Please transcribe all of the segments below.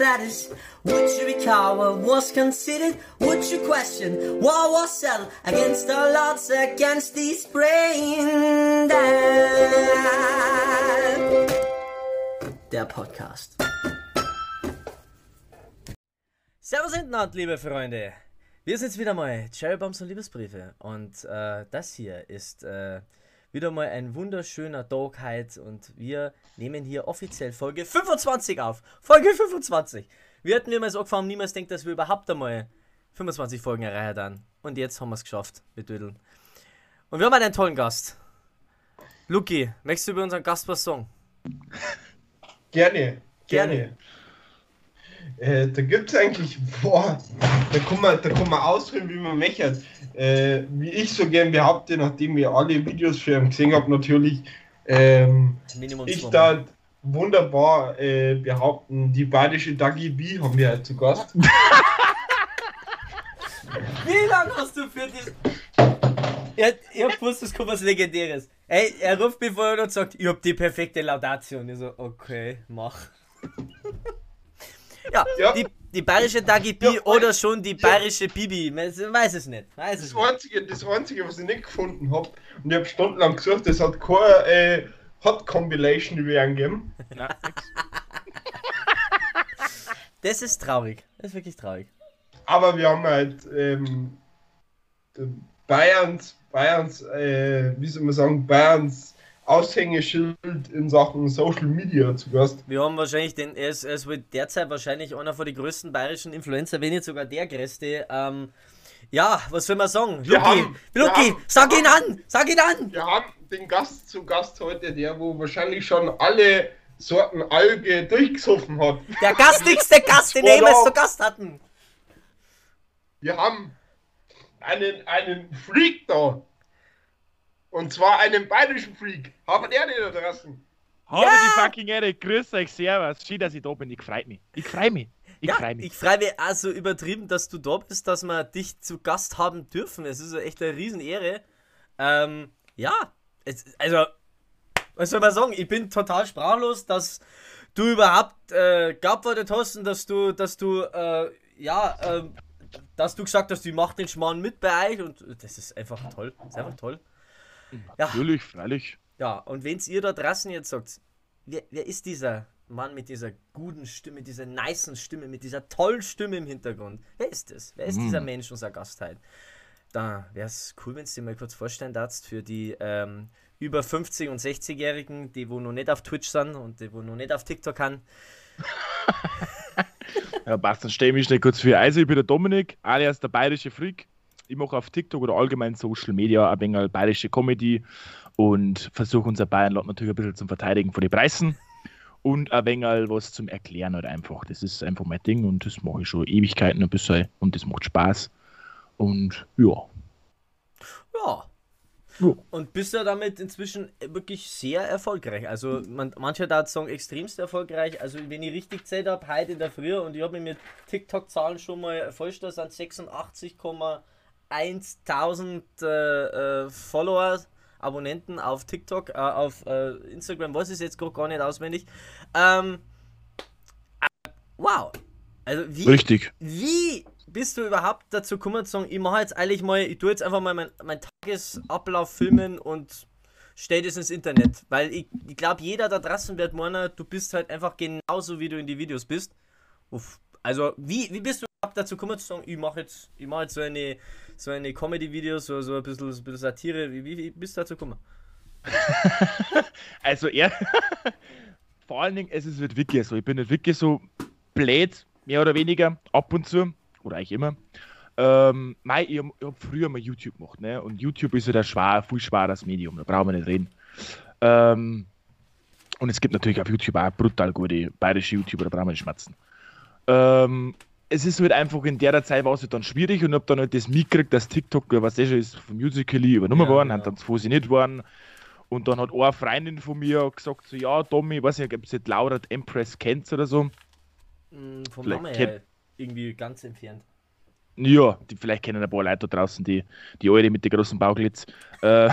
status? Would you recall what was considered? Would you question what was settled against the odds, against these brain dead? Der Podcast. Servus Internet, liebe Freunde. Wir sind wieder mal Cherrybombs und Liebesbriefe. Und äh, das hier ist äh, wieder mal ein wunderschöner Tag heute und wir nehmen hier offiziell Folge 25 auf. Folge 25. Wir hatten mir mal so angefangen, niemals denkt, dass wir überhaupt einmal 25 Folgen erreichen dann. Und jetzt haben wir es geschafft mit Dödeln. Und wir haben einen tollen Gast. Luki, möchtest du über unseren Gast was sagen? Gerne, gerne. Äh, da gibt es eigentlich, boah, da kann man, da kann man ausführen, wie man möchte. Äh, wie ich so gern behaupte, nachdem ich alle Videos für ihn gesehen habe, natürlich, ähm, ich da wunderbar äh, behaupten, die bayerische Dagi B haben wir halt zu Gast. wie lange hast du für diesen. Er, ich hab gewusst, es kommt was Legendäres. Ey, er ruft mich vorher und sagt, ich hab die perfekte Laudatio. Und ich so, okay, mach. Ja, ja. Die, die bayerische Dagi B ja, oder schon die bayerische ja. Bibi. Man weiß es nicht. Weiß das, es Einzige, das Einzige, was ich nicht gefunden habe, und ich habe stundenlang gesucht, das hat keine äh, Hot Compilation über einen gegeben. das ist traurig. Das ist wirklich traurig. Aber wir haben halt ähm, Bayerns, Bayerns, äh, wie soll man sagen, Bayerns Aushängeschild in Sachen Social Media zu Gast. Wir haben wahrscheinlich den, er ist, er ist derzeit wahrscheinlich einer von den größten bayerischen Influencer, wenn nicht sogar der größte. Ähm, ja, was soll man sagen? Luki, haben, Luki, sag ihn an, sag ihn an! Wir haben den Gast zu Gast heute, der wo wahrscheinlich schon alle Sorten Alge durchgesoffen hat. Der gastigste Gast, den wir jemals zu Gast hatten. Wir haben einen, einen Freak da. Und zwar einen bayerischen Freak. Haben er den da draußen? Habe ja. die fucking Ehre. Grüß euch, servus. Schön, dass ich da bin. Ich freue mich. Ich freue mich. Ich ja, freue mich. Ich freue mich auch so übertrieben, dass du da bist, dass wir dich zu Gast haben dürfen. Es ist echt eine Riesenehre. Ähm, ja, es, also, was soll man sagen? Ich bin total sprachlos, dass du überhaupt äh, geantwortet hast und dass du, dass du, äh, ja, äh, dass du gesagt hast, ich mach den Schmarrn mit bei euch und das ist einfach toll. Das ist einfach toll. Ja. Natürlich, freilich. Ja, und wenn ihr da draußen jetzt sagt, wer, wer ist dieser Mann mit dieser guten Stimme, dieser nicen Stimme, mit dieser tollen Stimme im Hintergrund? Wer ist das? Wer ist mhm. dieser Mensch, unser Gast heute? Da wäre es cool, wenn du dir mal kurz vorstellen darfst für die ähm, über 50- und 60-Jährigen, die wo noch nicht auf Twitch sind und die wo noch nicht auf TikTok haben. ja, passt, dann stelle ich mich schnell kurz für Also, ich bin der Dominik, alias der bayerische Freak ich mache auf TikTok oder allgemein Social Media ein wenig bayerische Comedy und versuche unser Bayernland natürlich ein bisschen zum Verteidigen von den Preisen und ein wenig was zum Erklären halt einfach. Das ist einfach mein Ding und das mache ich schon Ewigkeiten ein bisschen und das macht Spaß. Und ja. Ja. ja. Und bist du damit inzwischen wirklich sehr erfolgreich. Also man, manche da sagen extremst erfolgreich. Also wenn ich richtig zählt habe, heute in der Früh und ich habe mir mit TikTok-Zahlen schon mal vollständig an 86, 1000 äh, äh, Follower, Abonnenten auf TikTok, äh, auf äh, Instagram, weiß ich jetzt gerade gar nicht auswendig. Ähm, äh, wow. Also wie, Richtig. Wie bist du überhaupt dazu gekommen zu sagen, ich mache jetzt eigentlich mal, ich tue jetzt einfach mal meinen mein Tagesablauf filmen und stell das ins Internet. Weil ich, ich glaube, jeder da draußen wird meinen, du bist halt einfach genauso, wie du in die Videos bist. Uff. Also, wie, wie bist du überhaupt dazu gekommen zu sagen, ich mache jetzt, ich mach jetzt so eine so eine Comedy-Video, so, so ein bisschen, ein bisschen Satire. Wie, wie, bist du dazu gekommen? also, er. vor allen Dingen, es ist nicht wirklich so. Ich bin nicht wirklich so blöd, mehr oder weniger, ab und zu. Oder eigentlich immer. Ähm, mei, ich habe hab früher mal YouTube gemacht, ne? Und YouTube ist ja der schwer, viel schweres Medium, da brauchen wir nicht reden. Ähm, und es gibt natürlich auf YouTube auch brutal gute bayerische YouTuber, da brauchen wir nicht schmatzen. Ähm, es ist halt einfach in der Zeit war es halt dann schwierig und hab dann halt das mitgekriegt, dass TikTok, was eh schon ist, vom Musical.ly übernommen ja, worden, ja. haben dann nicht worden. Und dann hat eine Freundin von mir gesagt, so, ja, Tommy, ich weiß nicht, ob sie Laura Empress kennt oder so. Mm, vom vielleicht Namen her irgendwie ganz entfernt. Ja, die, vielleicht kennen ein paar Leute da draußen, die, die Eure mit den großen Bauglitz. Äh,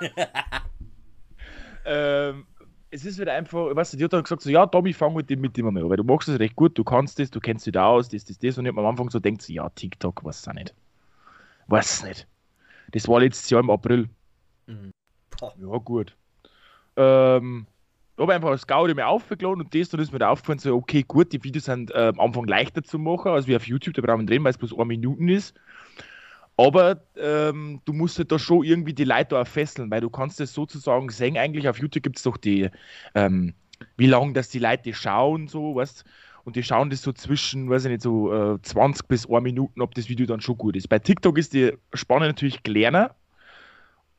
ähm, es ist wieder einfach, weißt du, die hat dann gesagt, so, ja, Tommy, fang mit dem mit dem mal an, weil du machst es recht gut, du kannst das, du kennst dich da aus, das, das, das. Und ich hab am Anfang so denkt, ja, TikTok, weiß es auch nicht. Weiß es nicht. Das war letztes Jahr im April. Mhm. Ja, gut. Ähm, ich habe einfach als Gaudi mir aufgeladen und das, dann ist mir da aufgefallen, so, okay, gut, die Videos sind äh, am Anfang leichter zu machen, als wie auf YouTube, da brauchen wir drehen, weil es bloß eine Minuten ist. Aber ähm, du musst halt da schon irgendwie die Leute auch fesseln, weil du kannst es sozusagen sehen, eigentlich auf YouTube gibt es doch die, ähm, wie lange das die Leute schauen, so, weißt und die schauen das so zwischen, weiß ich nicht, so äh, 20 bis 1 Minuten, ob das Video dann schon gut ist. Bei TikTok ist die Spanne natürlich kleiner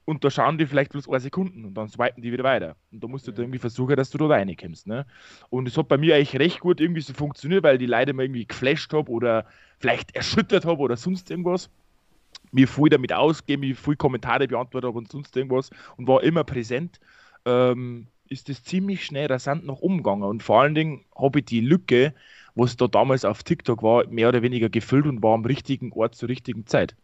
und da schauen die vielleicht bloß 1 Sekunden und dann swipen die wieder weiter. Und da musst du Ja. da irgendwie versuchen, dass du da reinkommst. Ne? Und es hat bei mir eigentlich recht gut irgendwie so funktioniert, weil die Leute mal irgendwie geflasht habe oder vielleicht erschüttert habe oder sonst irgendwas. Mir viel damit ausgeben, mir viel Kommentare beantwortet und sonst irgendwas und war immer präsent. Ähm, ist das ziemlich schnell rasant noch umgegangen. Und vor allen Dingen habe ich die Lücke, was da damals auf TikTok war, mehr oder weniger gefüllt und war am richtigen Ort zur richtigen Zeit.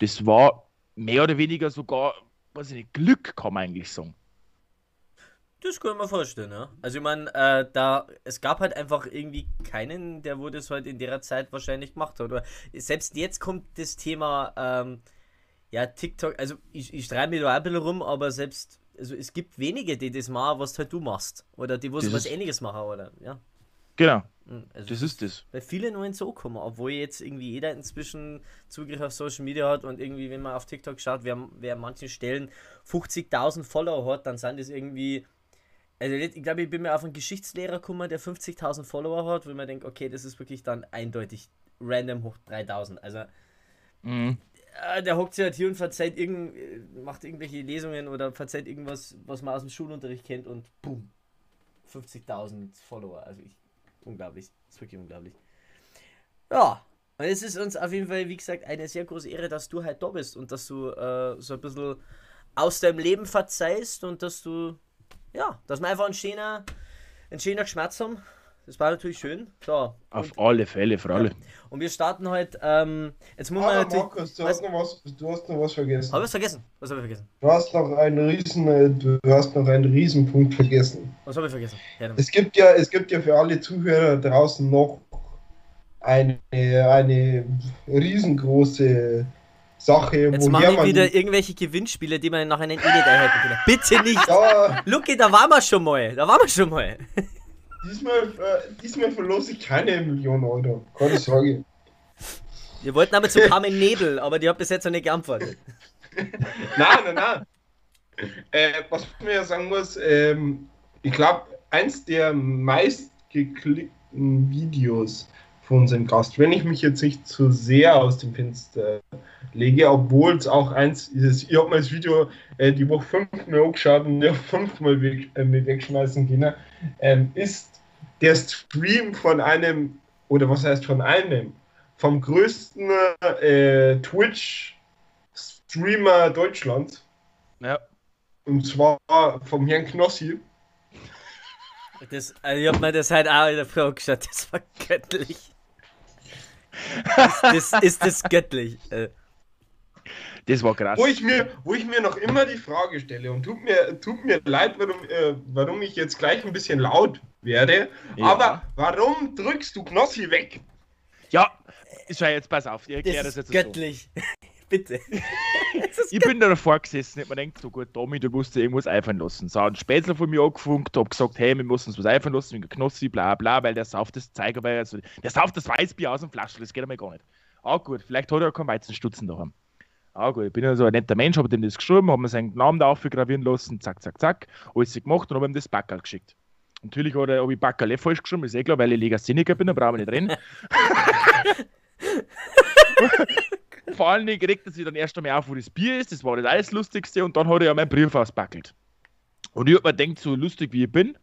Das war mehr oder weniger sogar, weiß ich nicht, Glück, kann man eigentlich sagen. Das kann ich mir vorstellen, ja. Also ich meine, äh, da, es gab halt einfach irgendwie keinen, der wo das halt in der Zeit wahrscheinlich gemacht hat. Oder selbst jetzt kommt das Thema, ähm, ja, TikTok, also ich, ich streite mich da ein bisschen rum, aber selbst, also es gibt wenige, die das machen, was halt du machst. Oder die was ist- ähnliches machen, oder? Ja. Genau, Mhm, Also das ist das. Bei vielen nur so kommen, obwohl jetzt irgendwie jeder inzwischen Zugriff auf Social Media hat und irgendwie, wenn man auf TikTok schaut, wer, wer an manchen Stellen 50.000 Follower hat, dann sind das irgendwie. Also ich glaube, ich bin mir auf einen Geschichtslehrer gekommen, der 50.000 Follower hat, wo man denkt, okay, das ist wirklich dann eindeutig random hoch 3.000. Also Mhm. äh, der hockt sich halt hier und verzeiht irgend, äh, macht irgendwelche Lesungen oder verzeiht irgendwas, was man aus dem Schulunterricht kennt und boom, 50.000 Follower. Also ich, unglaublich, das ist wirklich unglaublich. Ja, und es ist uns auf jeden Fall, wie gesagt, eine sehr große Ehre, dass du halt da bist und dass du äh, so ein bisschen aus deinem Leben verzeihst und dass du, ja, dass wir einfach einen schöner, einen schöner Schmerz haben. Das war natürlich schön. So, Auf und, alle Fälle, für alle. und wir starten heute, ähm, jetzt muss man natürlich... Markus, du was- hast, noch was, du hast noch was vergessen. Habe ich vergessen? Was habe ich vergessen? Du hast noch einen riesen, äh, du hast noch einen Riesenpunkt vergessen. Was habe ich vergessen? Ja. Es gibt ja, es gibt ja für alle Zuhörer draußen noch eine, eine riesengroße Sache, Jetzt machen wir man wieder irgendwelche Gewinnspiele, die man nach einem Edit erhalten können. Bitte nicht! ja, Luki, da waren wir schon mal. Da waren wir schon mal. diesmal, äh, diesmal verlose ich keine Million Euro. Keine Sorge. Wir wollten aber zu Carmen Nebel, aber die hat bis jetzt noch nicht geantwortet. Nein, nein, nein. Äh, was man ja sagen muss, ähm, ich glaube, eins der meistgeklickten Videos von unserem Gast, wenn ich mich jetzt nicht zu sehr aus dem Fenster lege, obwohl es auch eins ist, ich habe mir das Video äh, die Woche fünfmal angeschaut und ja fünfmal weg, äh, mit wegschmeißen können, ähm, ist der Stream von einem, oder was heißt von einem, vom größten äh, Twitch-Streamer Deutschlands. Ja. Und zwar vom Herrn Knossi. Das, also ich hab mir das halt auch in der Frau geschaut. Das war göttlich. Ist das, ist das göttlich? Äh, Das war krass. Wo ich, mir, wo ich mir noch immer die Frage stelle und tut mir, tut mir leid, warum, äh, warum ich jetzt gleich ein bisschen laut werde, Ja. aber warum drückst du Knossi weg? Ja, schau jetzt, pass auf, ich das erkläre das, ist jetzt so. Bitte. Ich bin da davor gesessen, hab mir gedacht, so gut, Tommy, du musst dir irgendwas einfallen lassen. So, ein Spätzle von mir angefunkt, hab gesagt, hey, wir müssen uns was einfallen lassen, wegen Knossi, bla bla, weil der sauft das Zeigerweih, also der sauft das Weißbier aus dem Flaschel, das geht einmal gar nicht. Ah gut, vielleicht hat er ja keinen Weizenstutzen daheim. Ah gut, ich bin ja so ein netter Mensch, hab dem das geschrieben, hab mir seinen Namen da aufgravieren lassen, zack, zack, zack, alles gemacht und hab ihm das Backerl geschickt. Natürlich hat er, hab ich Backerl eh falsch geschrieben, ist eh klar, weil ich Legastheniker bin, da brauchen wir nicht reden. Vor allen Dingen regt er sich dann erst einmal auf, wo das Bier ist, das war das alles Lustigste und dann hat er ja meinen Brief ausbackelt. Und ich hab mir gedacht, so lustig wie ich bin,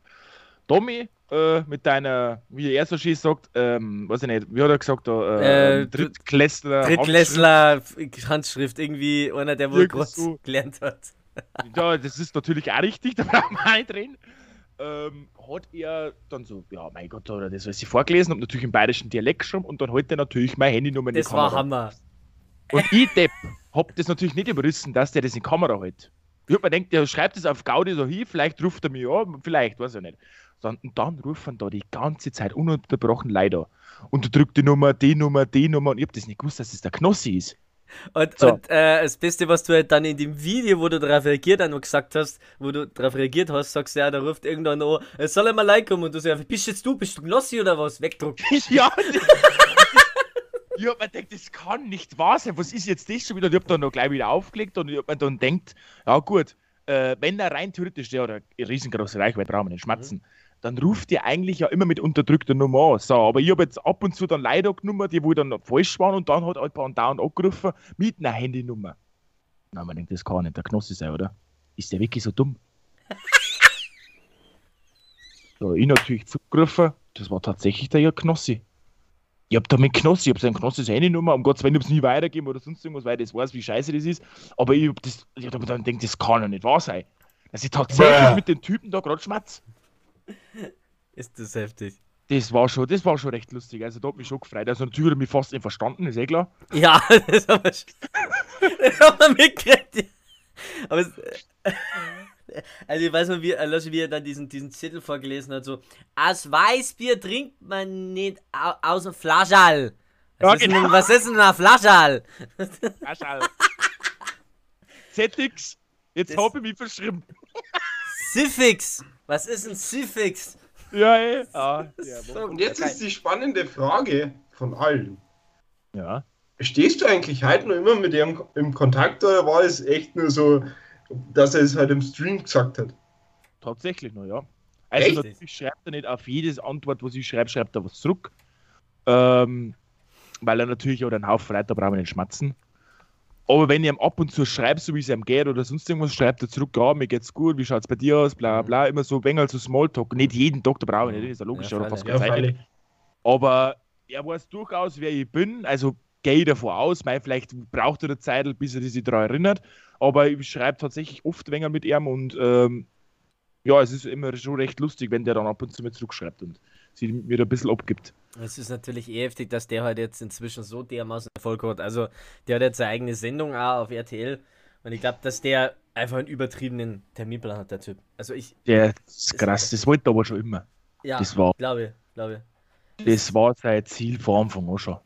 Tommy, äh, mit deiner, wie er so schön sagt, ähm, weiß ich nicht, wie hat er gesagt, da, äh, Äh, Drittklässler. Drittklässler Handschrift, irgendwie einer, der wohl groß so. gelernt hat. Handschrift. Ja, das ist natürlich auch richtig, da brauchen wir auch reden. Ähm, hat er dann so, ja, mein Gott, hat er das alles vorgelesen, hab natürlich im bayerischen Dialekt geschrieben und dann hat er natürlich mein Handynummer in die Das war Kamera. Hammer. Und ich, Depp, hab das natürlich nicht überrissen, dass der das in die Kamera hält. Ich hab mir gedacht, der schreibt das auf Gaudi so hin, vielleicht ruft er mich an, vielleicht, weiß ich nicht. Dann, und dann rufen da die ganze Zeit ununterbrochen leider. Unterdrückte Nummer, die Nummer, die Nummer. Und ich hab das nicht gewusst, dass das der Knossi ist. Und, So. und äh, das Beste, was du halt dann in dem Video, wo du darauf reagiert hast, gesagt hast, wo du darauf reagiert hast, sagst du, ja, da ruft irgendwann an, es soll einmal like kommen und du sagst, bist jetzt du, bist du Gnossi oder was? Wegdruck. ja, ich hab mir gedacht, das kann nicht wahr sein. Was ist jetzt das schon wieder? Und ich hab dann noch gleich wieder aufgelegt und ich hab mir dann denkt, ja gut, äh, wenn er rein theoretisch, der oder eine riesengroße Reichweite brauchen wir nicht schmatzen, dann ruft ihr eigentlich ja immer mit unterdrückter Nummer an. So, aber ich habe jetzt ab und zu dann leider genommen, die wo dann falsch waren und dann hat ein paar dauernd angerufen mit einer Handynummer. Na, man denkt, das kann nicht der Knossi sein, oder? Ist der wirklich so dumm? so, ich natürlich zurückgerufen, das war tatsächlich der Knossi. Ich hab da mit Knossi, ich hab seinen Knossi seine Handynummer, um Gottes Willen, ich hab's nie weitergeben oder sonst irgendwas, weil das weiß, wie scheiße das ist. Aber ich hab das, ich hab dann gedacht, das kann ja nicht wahr sein. Dass ich tatsächlich Bäh. mit den Typen da gerade schmatz. Ist das heftig. Das war schon, das war schon recht lustig. Also da hat mich schon gefreut. Also natürlich hat mich fast nicht verstanden, ist eh klar. Ja, das haben wir schon. Das haben wir mitgekriegt. Aber es, also ich weiß noch, wie, lass, wie er dann diesen, diesen Zettel vorgelesen hat, so, aus Weißbier trinkt man nicht au, aus dem Flaschall. Was, Ja, ist denn, genau. was ist denn ein Flaschall? ZX, jetzt Das- hab ich mich verschrieben. Siffix. Was ist ein Siffix? Ja, eh. Ah, ja, So Und jetzt ist die spannende Frage von allen. ja. Stehst du eigentlich heute noch immer mit ihm im Kontakt oder war es echt nur so, dass er es halt im Stream gesagt hat? Tatsächlich noch, ja. Also Echt? natürlich schreibt er nicht auf jedes Antwort, was ich schreibe, schreibt er was zurück. Ähm, weil er natürlich auch einen Haufen Leute, da brauchen wir nicht schmatzen. Aber wenn ich ihm ab und zu schreibe, so wie es ihm geht oder sonst irgendwas, schreibt er zurück, ja, mir geht's gut, wie schaut's bei dir aus, bla bla, immer so wenig so Smalltalk. Nicht jeden Tag, da brauche ich nicht, das ist ja logisch, Ja, oder fast freilich. keine Zeit. nicht. Aber er weiß durchaus, wer ich bin, also gehe ich davon aus, mein, vielleicht braucht er eine Zeit, bis er sich daran erinnert, aber ich schreibe tatsächlich oft weniger mit ihm und ähm, ja, es ist immer schon recht lustig, wenn der dann ab und zu mir zurückschreibt und sie mir ein bisschen abgibt. Es ist natürlich eh heftig, dass der halt jetzt inzwischen so dermaßen Erfolg hat. Also, der hat jetzt seine eigene Sendung auch auf RTL. Und ich glaube, dass der einfach einen übertriebenen Terminplan hat, der Typ. Also, ich, Der ist krass, das wollte er aber schon immer. ja, Das war, glaube ich, glaube das war sein Ziel vor Anfang an schon.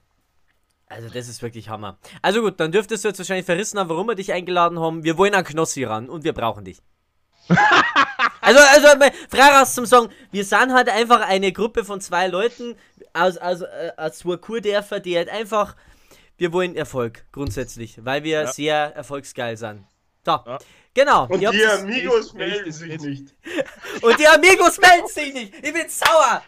Also, das ist wirklich Hammer. Also gut, dann dürftest du jetzt wahrscheinlich verrissen haben, warum wir dich eingeladen haben. Wir wollen an Knossi ran und wir brauchen dich. also, also, mal frei raus zum Song. Wir sind halt einfach eine Gruppe von zwei Leuten aus, aus, äh, aus zwei Kurdörfer, die halt einfach. Wir wollen Erfolg, grundsätzlich, weil wir Ja. sehr erfolgsgeil sind. So, Ja. genau. Und die Amigos melden sich nicht. und die Amigos melden sich nicht. Ich bin sauer.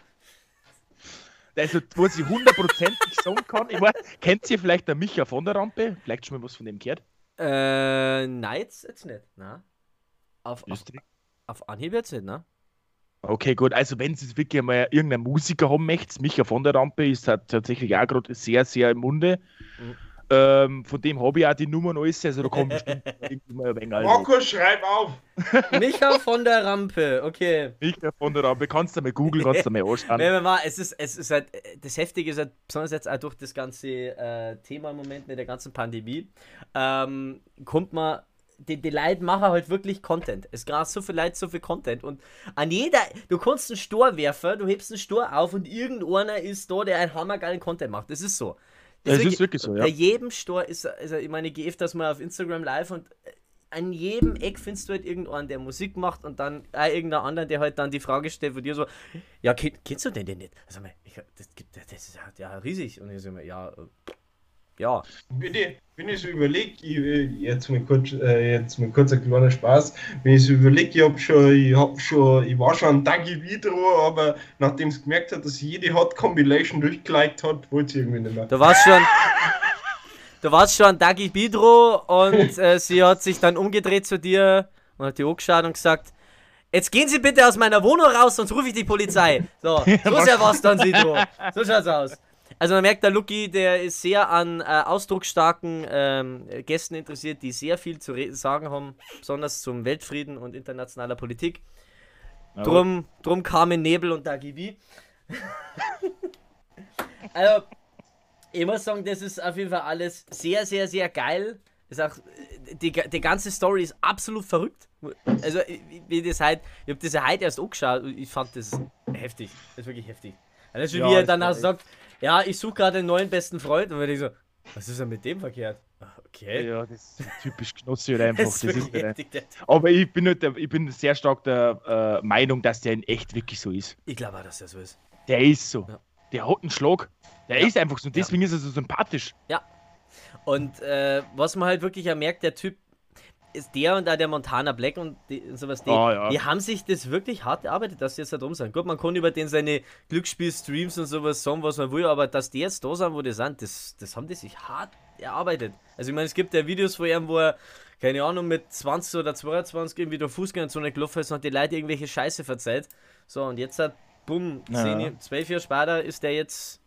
Also, was ich hundertprozentig sagen kann, ich weiß, kennt ihr vielleicht der Micha von der Rampe? Vielleicht schon mal was von dem gehört? Äh, nein, jetzt, jetzt nicht, na? Auf, auf, auf Anhieb jetzt nicht, ne? Okay, gut. Also, wenn Sie wirklich mal irgendeinen Musiker haben möchtet, Micha von der Rampe ist halt tatsächlich auch gerade sehr, sehr im Munde. Mhm. Ähm, von dem habe ich auch die Nummern alles, also da kommt bestimmt ein wenig. Markus, schreib auf! Micha von der Rampe, okay. Micha von der Rampe, kannst du mal googeln, kannst du mal anschauen. Wenn man mal, es ist, es ist halt, das Heftige ist halt, besonders jetzt auch durch das ganze äh, Thema im Moment mit der ganzen Pandemie, ähm, kommt man, die, die Leute machen halt wirklich Content. Es gibt so viel Leute, so viel Content und an jeder, du kannst einen Stor werfen, du hebst einen Stor auf und irgendeiner ist da, der einen hammergeilen Content macht. Das ist so. Das ist wirklich so, ja. Bei jedem Stor ist, also ich meine, ich gehe öfters mal auf Instagram live und äh, an jedem Eck findest du halt irgendeinen, der Musik macht und dann auch irgendeinen anderen, der halt dann die Frage stellt von dir so, ja, kenn, kennst du den denn nicht? Also, ich, das, gibt- das ist ja, ja riesig. Und ich so, ja, äh, ja. Wenn ich, wenn ich so überlege, jetzt mal kurz, äh, jetzt mal kurz ein kleiner Spaß, wenn ich so überlege, ich hab schon, ich hab schon, ich war schon ein Dagi Video, aber nachdem es gemerkt hat, dass jede Hot Compilation durchgeliked hat, wollte ich irgendwie nicht mehr. Du warst schon. Du warst schon Dagi Bidro und äh, sie hat sich dann umgedreht zu dir und hat dir angeschaut und gesagt, jetzt gehen Sie bitte aus meiner Wohnung raus, sonst rufe ich die Polizei. So, so ist ja was dann, Sidro. So schaut's aus. Also man merkt, der Lucky, der ist sehr an äh, ausdrucksstarken ähm, Gästen interessiert, die sehr viel zu sagen haben, besonders zum Weltfrieden und internationaler Politik. Drum, drum kamen Nebel und Dagi B. also, ich muss sagen, das ist auf jeden Fall alles sehr, sehr, sehr geil. ist auch die, die ganze Story ist absolut verrückt. Also, wie das halt, ich habe das ja heute erst angeschaut und ich fand das heftig. Das ist wirklich heftig. Also, ja, wie er dann auch sagt, ja, ich suche gerade einen neuen besten Freund und ich so, was ist denn mit dem verkehrt? Ah, okay. Ja, das ist typisch Knossi oder einfach. Das, ist heftig, Aber ich bin, nicht der, ich bin sehr stark der äh, Meinung, dass der in echt wirklich so ist. Ich glaube auch, dass der so ist. Der ist so. Ja. Der hat einen Schlag. Der ja. ist einfach so. Deswegen ja. ist er so sympathisch. Ja, und äh, was man halt wirklich ja merkt, der Typ ist der und auch der Montana Black und, die, und sowas, die, oh, ja. die haben sich das wirklich hart erarbeitet, dass sie jetzt da drum sind. Gut, man kann über den seine Glücksspiel-Streams und sowas sagen, was man will, aber dass die jetzt da sind, wo die sind, das, das haben die sich hart erarbeitet. Also ich meine, es gibt ja Videos von ihm, wo er, keine Ahnung, mit 20 oder 22 irgendwie der Fußgängerzone gelaufen ist und die Leute irgendwelche Scheiße verzeiht. So, und jetzt hat, bumm, ja. 12 Jahre später ist der jetzt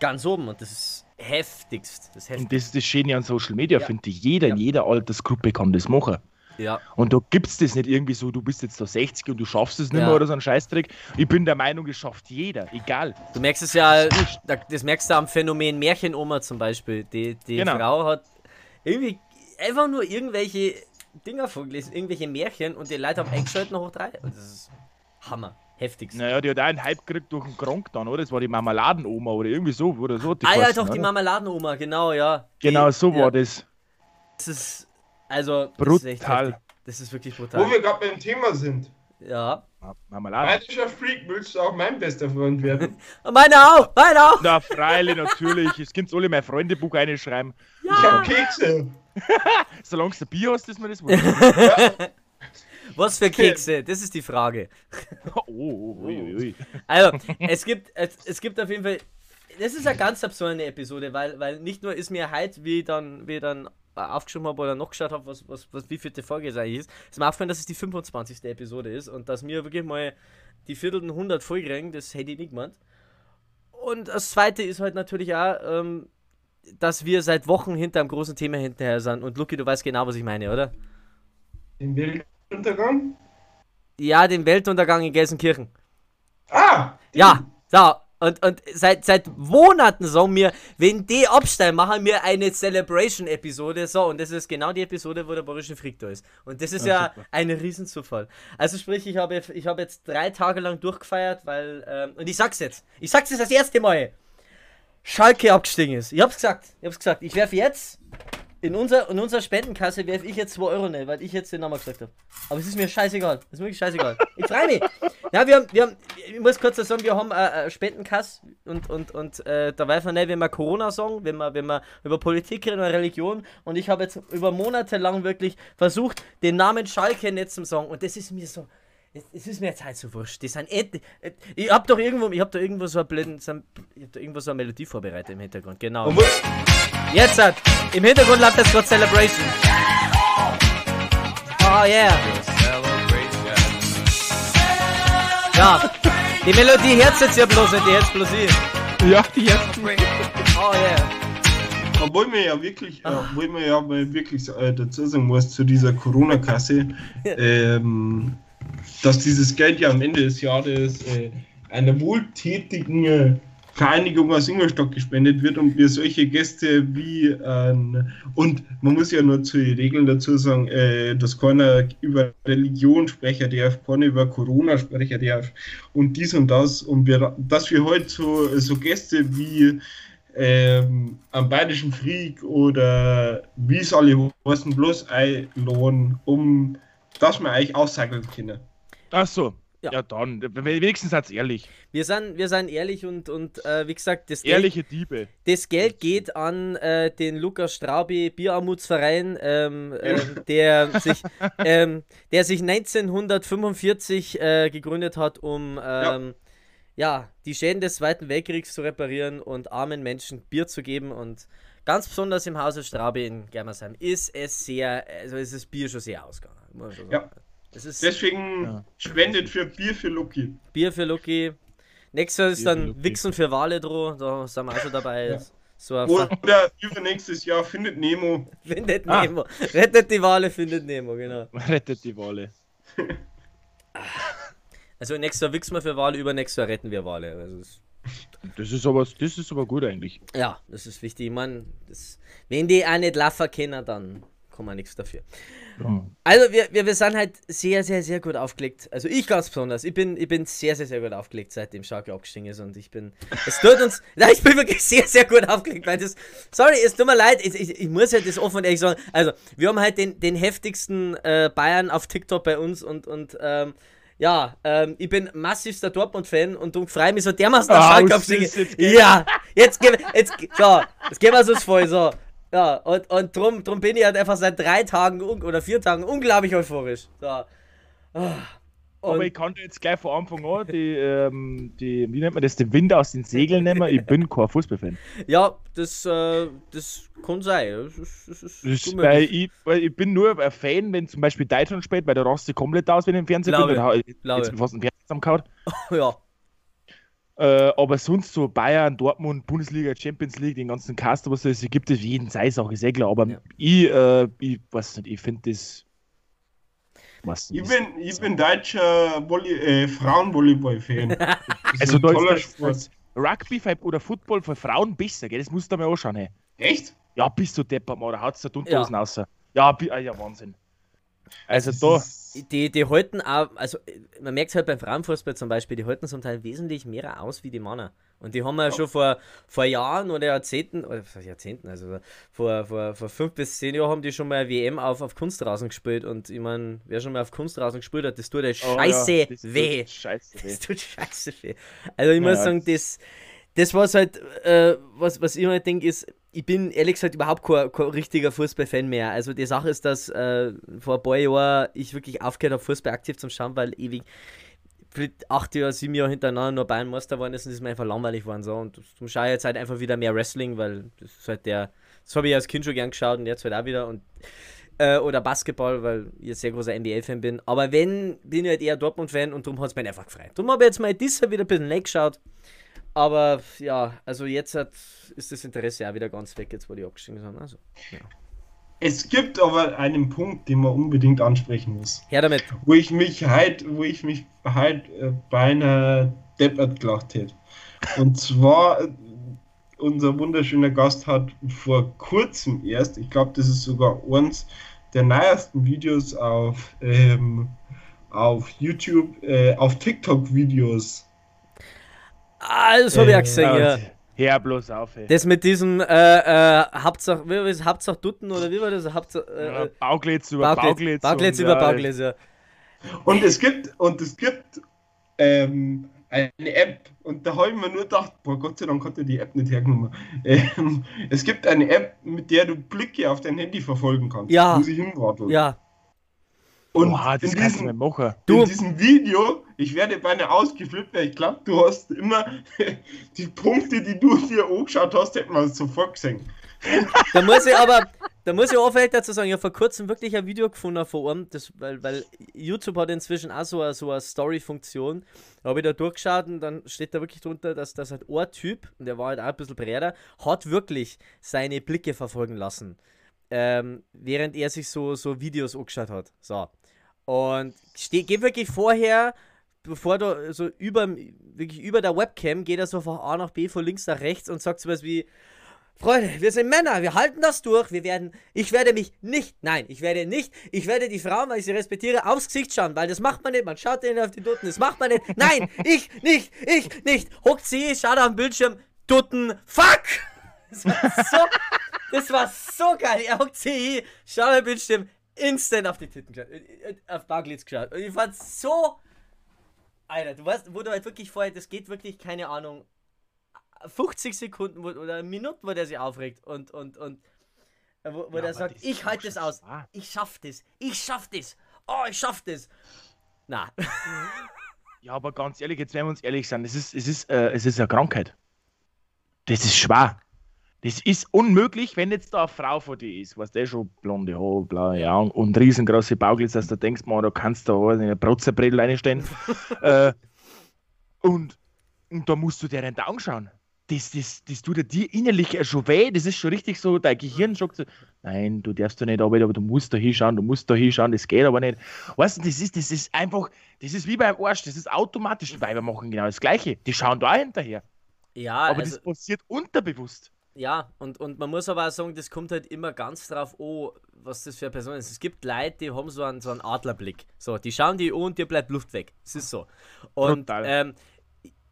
ganz oben und das ist heftigst. Das heftigst. Und das ist das Schöne an Social Media, ja. finde ich. Jeder ja. in jeder Altersgruppe kann das machen. Ja. Und da gibt es das nicht irgendwie so, du bist jetzt da 60 und du schaffst es nicht ja. mehr oder so ein Scheißdreck. Ich bin der Meinung, das schafft jeder, egal. Du merkst es ja, das merkst du am Phänomen Märchenoma zum Beispiel. Die, die genau. Frau hat irgendwie einfach nur irgendwelche Dinger vorgelesen, irgendwelche Märchen und die Leute haben eingeschaltet noch hoch drei. Das ist Hammer. Heftig. Naja, die hat auch einen Hype gekriegt durch den Kronk dann, oder? Das war die Marmeladenoma oder irgendwie so, oder so. ah ja, doch, oder? die Marmeladenoma, genau, ja. Genau, so ja. war das. Das ist, also, brutal. Das ist, das ist wirklich brutal. Wo wir gerade beim Thema sind. Ja. Marmelade. Bayerischer Freak, willst du auch mein bester Freund werden? meine auch, meine auch. Na, freilich, natürlich. Es könnt alle mein Freundebuch einschreiben. Ja. Ich hab Kekse. Solange du Bier hast, ist mir das wohl. Was für Kekse? Das ist die Frage. Oh, ui, ui. Also, es gibt, es, es gibt auf jeden Fall. Das ist eine ganz absurde Episode, weil, weil nicht nur ist mir halt, wie dann, wie dann aufgeschrieben habe oder noch geschaut habe, was, was, was, wie viele Folge es eigentlich ist, ist mir aufgefallen, dass es die 25. Episode ist und dass mir wirklich mal die viertelten 100 Folgen das hätte ich nicht gemeint. Und das zweite ist halt natürlich auch, ähm, dass wir seit Wochen hinter einem großen Thema hinterher sind. Und Lucky, du weißt genau, was ich meine, oder? In Weltuntergang? Ja, den Weltuntergang in Gelsenkirchen. Ah! Ja, so. Und, und seit, seit Monaten sagen wir, wenn die absteigen, machen wir eine Celebration-Episode. So, und das ist genau die Episode, wo der Borische Frick da ist. Und das ist ja, ja ein Riesenzufall. Also sprich, ich habe ich hab jetzt drei Tage lang durchgefeiert, weil, ähm, und ich sag's jetzt, ich sag's jetzt das erste Mal, Schalke abgestiegen ist. Ich hab's gesagt, ich hab's gesagt, ich werfe jetzt in, unser, in unserer Spendenkasse werfe ich jetzt 2 Euro rein, weil ich jetzt den Namen gesagt habe. Aber es ist mir scheißegal. Es ist wirklich scheißegal. Ich freue mich. Ja, wir haben, wir haben, ich muss kurz sagen, wir haben eine äh, Spendenkasse und, und, und äh, da weiß man nicht, wenn wir Corona sagen, wenn wir, wenn wir über Politik reden oder Religion. Und ich habe jetzt über Monate lang wirklich versucht, den Namen Schalke nicht zu sagen. Und das ist mir so. Es ist mir jetzt halt so wurscht. Die sind eh, ich hab doch irgendwo, ich hab da irgendwo so einen so ich hab da irgendwo so eine Melodie vorbereitet im Hintergrund. Genau. Jetzt hat, im Hintergrund läuft das Gott Celebration. Oh yeah. Ja, die Melodie hört jetzt ja bloß nicht, die hört bloß ich. Ja, die hört Oh yeah. Obwohl mir ja wirklich, äh, obwohl mir ja mal wirklich äh, dazu sagen muss, zu dieser Corona-Kasse, ähm, dass dieses Geld ja am Ende des Jahres äh, einer wohltätigen äh, Vereinigung aus Ingolstadt gespendet wird und wir solche Gäste wie ähm, und man muss ja nur zu den Regeln dazu sagen, äh, dass keiner über Religion sprechen darf, keiner über Corona sprechen darf und dies und das und wir, dass wir heute so, so Gäste wie ähm, am Bayerischen Krieg oder wie es alle heißen, bloß einladen, um dass wir eigentlich aussagen können. Ach so. Ja. ja, dann. Wenigstens als ehrlich. Wir sind, wir sind ehrlich und, und äh, wie gesagt, das Ehrliche Geld, Diebe. Das Geld geht an äh, den Lukas Straubi Bierarmutsverein, ähm, äh, der, sich, ähm, der sich 1945 äh, gegründet hat, um ähm, ja. ja. die Schäden des Zweiten Weltkriegs zu reparieren und armen Menschen Bier zu geben. Und ganz besonders im Hause Straubi in Germersheim ist es sehr, also ist das Bier schon sehr ausgegangen. Ja. Deswegen ja. spendet für Bier für Lucky. Bier für Lucky. Nächstes Jahr ist Bier dann Wichsen für Wale droh, da sind wir auch schon dabei. Ja. So Oder übernächstes Jahr findet Nemo. findet ah. Nemo. Rettet die Wale, findet Nemo, genau. Rettet die Wale. also nächstes Jahr wichsen wir für Wale, übernächstes Jahr retten wir Wale. Also Das ist aber, das ist aber gut eigentlich. Ja, das ist wichtig. Ich meine, das, wenn die auch nicht laufen können, dann kann man nichts dafür. Ja. Also wir, wir, wir sind halt sehr, sehr, sehr gut aufgelegt. Also ich ganz besonders. Ich bin, ich bin sehr, sehr, sehr gut aufgelegt, seitdem Schalke abgestiegen ist. Und ich bin. Es tut uns. Nein, ich bin wirklich sehr, sehr gut aufgelegt, weil das. Sorry, es tut mir leid, ich, ich, ich muss ja das offen und ehrlich sagen. Also, wir haben halt den, den heftigsten äh, Bayern auf TikTok bei uns und, und ähm, ja, ähm, ich bin massivster Dortmund-Fan und darum freue mich so dermaßen auf Ah, Schalke jetzt- Ja, jetzt gehen wir, jetzt, so, jetzt gehen wir so voll, so. Ja, und, und drum, drum bin ich halt einfach seit drei Tagen oder vier Tagen unglaublich euphorisch. So. Ah. Aber Und, ich kann dir jetzt gleich von Anfang an die, ähm, die, wie nennt man das, den Wind aus den Segeln nehmen. Ich bin kein Fußballfan. ja, das, äh, das kann sein. Das das Das ist, weil, ich, weil ich bin nur ein Fan, wenn zum Beispiel Deutschland spielt, weil der raste komplett aus, wenn ich im Fernsehen Glaube bin. Dann glaube jetzt fast den Fernseher zusammengehauen. ja. Äh, aber sonst so Bayern, Dortmund, Bundesliga, Champions League, den ganzen Cast, was es gibt, es jeden sei es auch, ist eh klar. Aber Ja. ich, äh, ich weiß nicht, ich finde das. Was Ich bin, ich bin deutscher Volley äh, Frauenvolleyball-Fan. Also ein da toller ist Sport. Rugby oder Football für Frauen besser, gell? Das musst du dir mal anschauen. Hey. Echt? Ja, bist du deppert, Mann, da haut's der Ja. Unterhosen raus. Ja, ah, ja, Wahnsinn. Also Das da, ist- Die, die halten auch, also man merkt halt beim Frauenfußball zum Beispiel, die halten zum Teil wesentlich mehr aus wie die Männer. Und die haben ja schon vor, vor Jahren oder Jahrzehnten, oder Jahrzehnten, also vor, vor, vor fünf bis zehn Jahren haben die schon mal WM auf, auf Kunstrasen gespielt. Und ich meine, wer schon mal auf Kunstrasen gespielt hat, das tut ja oh, scheiße ja, das tut weh. Scheiße weh. Das tut scheiße weh. Also ich muss Ja, sagen, das, das was halt, äh, was, was ich halt denke, ist, ich bin ehrlich gesagt überhaupt kein, kein richtiger Fußballfan mehr. Also die Sache ist, dass äh, vor ein paar Jahren ich wirklich aufgehört habe, Fußball aktiv zu schauen, weil ewig acht Jahre, sieben Jahre hintereinander nur Bayern-Meister geworden ist und das ist mir einfach langweilig geworden. So. Und zum schaue ich jetzt halt einfach wieder mehr Wrestling, weil das ist halt der, das habe ich als Kind schon gern geschaut und jetzt halt auch wieder. Und äh, oder Basketball, weil ich ein sehr großer NBA-Fan bin. Aber wenn, bin ich halt eher Dortmund-Fan und darum hat es mich einfach gefreut. Darum habe ich jetzt mal dieses wieder ein bisschen leck geschaut. Aber ja, also jetzt hat, ist das Interesse auch wieder ganz weg, jetzt wo die abgestiegen sind. Also, Es gibt aber einen Punkt, den man unbedingt ansprechen muss. her damit. Wo ich mich halt, wo ich mich halt äh, beinahe deppert gelacht hätte. Und zwar, äh, unser wunderschöner Gast hat vor kurzem erst, ich glaube, das ist sogar eins der neuesten Videos auf, ähm, auf YouTube, äh, auf TikTok-Videos. Ah, das habe ich auch Äh, gesehen, ja. Hör bloß auf, ey. Das mit diesem, äh, äh, Hauptsache, wie war das, Hauptsache Dutten oder wie war das? Hauptsache, ja, äh, Bauglitz über Bauglitz, Bauglitz. Über ja, Bauglitz, ja. Und es gibt, und es gibt ähm, eine App, und da habe ich mir nur gedacht, boah, Gott sei Dank hat er die App nicht hergenommen. Ähm, es gibt eine App, mit der du Blicke auf dein Handy verfolgen kannst. Ja. Wo sie hinwartet. Ja, Und Oha, das in, diesem, machen. Du- in diesem Video, ich werde beinahe ausgeflippt, weil ich glaube, du hast immer die Punkte, die du dir angeschaut hast, hätte man sofort gesehen. Da muss ich aber, da muss ich auch vielleicht dazu sagen, ich habe vor kurzem wirklich ein Video gefunden vor allem, das, weil, weil YouTube hat inzwischen auch so eine, so eine Story-Funktion. Da habe ich da durchgeschaut und dann steht da wirklich drunter, dass das halt ein Typ, und der war halt auch ein bisschen breiter, hat wirklich seine Blicke verfolgen lassen. Ähm, während er sich so, so Videos angeschaut hat. So. Und steh, geht wirklich vorher, bevor du so über, wirklich über der Webcam, geht er so von A nach B, von links nach rechts und sagt sowas wie, Freunde, wir sind Männer, wir halten das durch, wir werden, ich werde mich nicht, nein, ich werde nicht, ich werde die Frauen, weil ich sie respektiere, aufs Gesicht schauen, weil das macht man nicht, man schaut denen auf die Dutten, das macht man nicht, nein, ich nicht, ich nicht, hockt sie, schaut auf den Bildschirm, Dutten, fuck! Das war so, das war so geil, er hockt sie, schaut den Bildschirm, instant auf die Titten geschaut, äh, äh, auf Barglitz geschaut, und ich fand so, Alter, du weißt, wo du halt wirklich vorher, das geht wirklich, keine Ahnung, 50 Sekunden wo, oder Minuten, wo der sich aufregt und, und, und äh, wo, wo Ja, der sagt, ich halte das aus, wahr. ich schaff das, ich schaff das, oh, ich schaff das. Na, Ja, aber ganz ehrlich, jetzt werden wir uns ehrlich sein, es ist, es ist, äh, es ist eine Krankheit. Das ist schwer. Das ist unmöglich, wenn jetzt da eine Frau vor dir ist, was der schon blonde Haare, blaue ja, und, riesengroße Bauglitz, dass du denkst, man, da kannst du da eine Brotzebredel reinstellen. äh, und, und da musst du dir nicht anschauen. Das, das, das tut dir innerlich schon weh. Das ist schon richtig so, dein Gehirn sagt so, nein, du darfst da nicht arbeiten, aber du musst da hinschauen, du musst da hinschauen, das geht aber nicht. Weißt du, das ist, das ist einfach, das ist wie beim Arsch, das ist automatisch. Die Weiber machen genau das Gleiche. Die schauen da hinterher. Ja, aber also, das passiert unterbewusst. Ja, und, und man muss aber auch sagen, das kommt halt immer ganz drauf an, was das für eine Person ist. Es gibt Leute, die haben so einen, so einen Adlerblick. So, die schauen die an und dir bleibt Luft weg. Das ist so. Und ähm,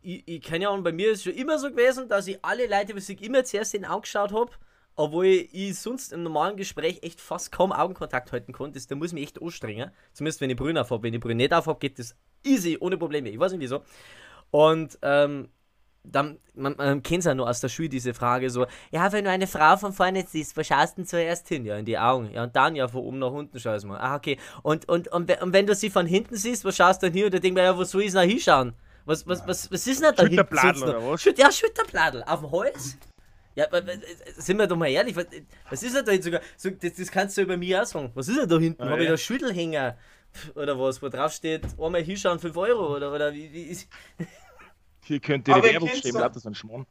ich, ich keine Ahnung, bei mir ist es schon immer so gewesen, dass ich alle Leute, was ich immer zuerst in angeschaut habe, obwohl ich sonst im normalen Gespräch echt fast kaum Augenkontakt halten konnte, da muss ich mich echt anstrengen. Zumindest wenn ich Brühen aufhab. Wenn ich Brühen nicht aufhab, geht das easy, ohne Probleme. Ich weiß nicht wieso. Und ähm, dann, man, man kennt es ja nur aus der Schule, diese Frage so, ja, wenn du eine Frau von vorne siehst, wo schaust du denn zuerst hin? Ja, in die Augen. Ja, und dann ja von oben nach unten schaust du mal. Ah, okay. Und, und, und, und wenn du sie von hinten siehst, wo schaust du dann hin? Und dann denk mir, ja, wo soll ich denn hinschauen? Was, was, was, was ist denn da noch? oder was? Schüt, ja, Schütterbladel. Auf dem Hals? Ja, sind wir doch mal ehrlich, was, was ist denn da hinten sogar? So, das, das kannst du über mich auch sagen. Was ist denn da hinten? Ah, Habe ich da Schüttelhänger? Oder was, wo drauf steht, einmal hinschauen, 5 Euro? Oder, oder wie, wie ist. Hier die Aber ihr Werbung kennt's stehen, doch. lauter so ein Schmarrn.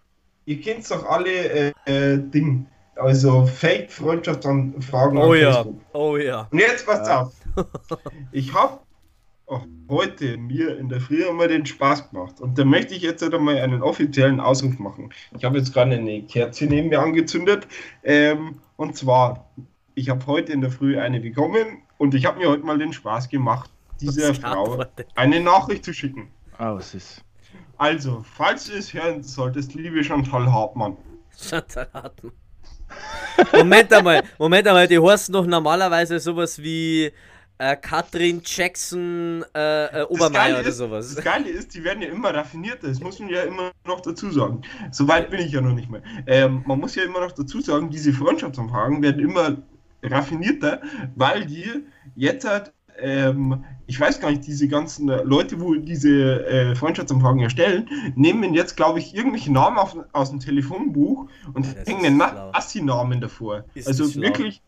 Ihr kennt doch alle äh, äh, Ding. Also Fake-Freundschaftsanfragen Oh ja, Facebook. oh ja. Und jetzt passt Ja. auf. Ich habe heute mir in der Früh einmal den Spaß gemacht. Und da möchte ich jetzt einmal einen offiziellen Ausruf machen. Ich habe jetzt gerade eine Kerze neben mir angezündet. Ähm, und zwar, ich habe heute in der Früh eine bekommen und ich habe mir heute mal den Spaß gemacht, dieser Frau eine Nachricht zu schicken. Ah, was ist? Also, falls du es hören solltest, liebe Chantal Hartmann, Chantal Hartmann. Moment einmal, Moment einmal, die heißen doch normalerweise sowas wie äh, Katrin Jackson äh, äh, Obermeier oder ist- sowas. Das Geile ist, die werden ja immer raffinierter. Das muss man ja immer noch dazu sagen. So weit bin ich ja noch nicht mehr. Ähm, man muss ja immer noch dazu sagen, diese Freundschaftsanfragen werden immer raffinierter, weil die jetzt halt, ähm, ich weiß gar nicht, diese ganzen Leute, wo diese äh, Freundschaftsanfragen erstellen, nehmen jetzt, glaube ich, irgendwelche Namen auf, aus dem Telefonbuch und Das hängen einen. Assi-Namen davor. Ist also wirklich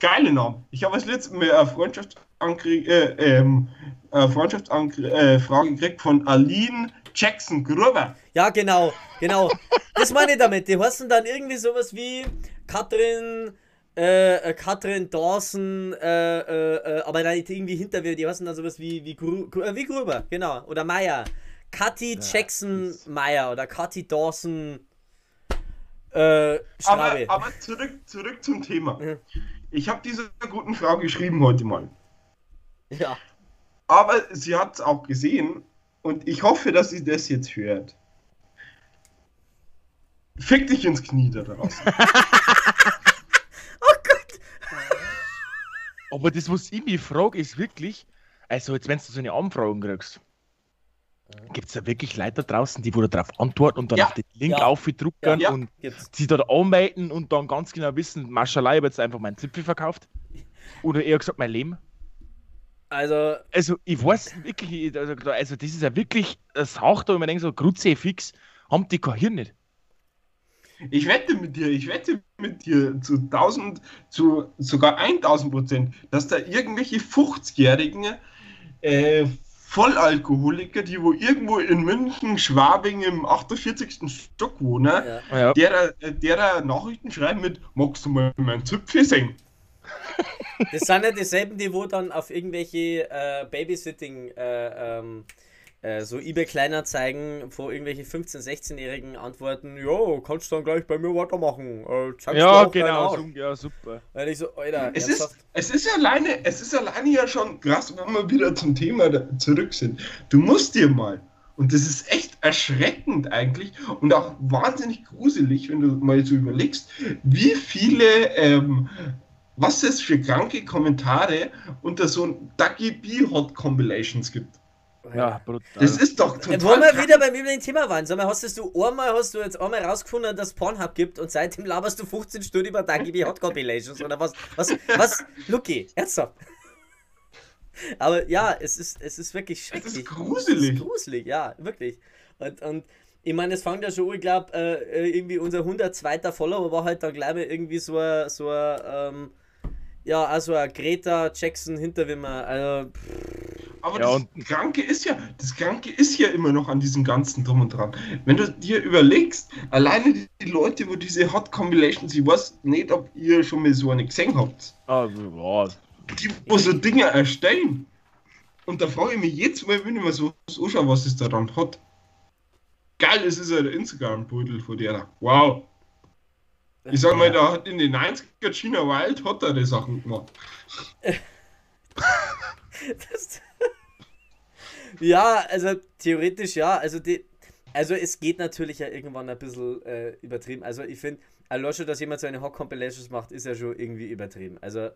geile Namen. Ich habe als letztes Mal eine Freundschaftsanfrage äh, ähm, äh, gekriegt von Aline Jackson Gruber. Ja, genau, genau. Das meine ich damit. Die heißen dann irgendwie sowas wie Katrin, äh, äh, Katrin Dawson, äh, äh, äh, aber dann irgendwie hinter mir, die heißen dann sowas wie, wie, Gru, äh, wie Gruber, genau. Oder Meier. Kathi Jackson ist- Meier oder Kathi Dawson äh, Aber, Strabe. aber zurück, zurück zum Thema. Mhm. Ich habe dieser guten Frau geschrieben heute mal. ja. Aber sie hat es auch gesehen und ich hoffe, dass sie das jetzt hört. Fick dich ins Knie da draußen. Oh Gott. Aber das, was ich mich frage, ist wirklich, also jetzt, wenn du so eine Anfrage kriegst, gibt es da wirklich Leute da draußen, die wo da drauf antworten und dann Ja. auf den Link Ja. aufdrucken Ja. und Gibt's. sie da anmelden und dann ganz genau wissen, Maschallah, ich habe jetzt einfach meinen Zipfel verkauft. Oder eher gesagt, mein Leben. Also, Also, ich weiß wirklich, ich- also, also das ist ja wirklich das Haucht, wo ich mir denke, so Grutze fix, haben die kein Hirn nicht. Ich wette mit dir, ich wette mit dir zu 1000, zu sogar 1000 Prozent, dass da irgendwelche 50-jährigen äh, Vollalkoholiker, die wo irgendwo in München, Schwabing im 48. Stock wohnen, ja. Ja. derer, derer Nachrichten schreiben mit, magst du mal meinen Zipfel singen? Das sind ja dieselben, die wo dann auf irgendwelche äh, Babysitting, äh, ähm, äh, so eBay Kleinanzeigen, wo irgendwelche 15-, 16-Jährigen antworten, jo, kannst du dann gleich bei mir weitermachen. Äh, Ja, genau, Arsch." so, ja, super. Und ich so, Alter, Es ernsthaft? ist, es ist alleine, es ist alleine ja schon krass, wenn wir wieder zum Thema zurück sind. Du musst dir mal, und das ist echt erschreckend eigentlich und auch wahnsinnig gruselig, wenn du mal so überlegst, wie viele, ähm, was es für kranke Kommentare unter so ein Ducky B Hot Compilations gibt. Ja, brutal. Das ist doch Ja, total. wo wir krank. wieder beim üblichen Thema waren, sag mal, hast du einmal, hast du jetzt einmal rausgefunden, dass es Pornhub gibt und seitdem laberst du 15 Stunden über Dagi Hot Compilations oder was? Was? Was? Lucky, ernsthaft. Aber ja, es ist, es ist wirklich Es schrecklich. ist gruselig. Es ist gruselig, ja, wirklich. Und, und ich meine, es fängt ja schon, an, ich glaube, äh, irgendwie unser 102. Follower war halt dann gleich mal irgendwie so ein, so ein, ähm, ja, also ein Greta Jackson Hinterwimmer. Also, pff, Aber Ja, das Kranke ist ja, das Kranke ist ja immer noch an diesem ganzen Drum und Dran. Wenn du dir überlegst, alleine die, die Leute, wo diese Hot Compilations, ich weiß nicht, ob ihr schon mal so eine gesehen habt, Ah, ja, die wo so Dinge erstellen. Und da frage ich mich jetzt mal, wenn ich mir so anschaue, was es da dann hat. Geil, es ist ja der Instagram-Beutel von der. Wow. Ich sag mal, da hat in den 90er China Wild hat er die Sachen gemacht. Das, ja, also theoretisch ja. Also, die, also es geht natürlich ja irgendwann ein bisschen äh, übertrieben. Also ich finde, allein schon, dass jemand so eine Hawk Compilations macht, ist ja schon irgendwie übertrieben. Also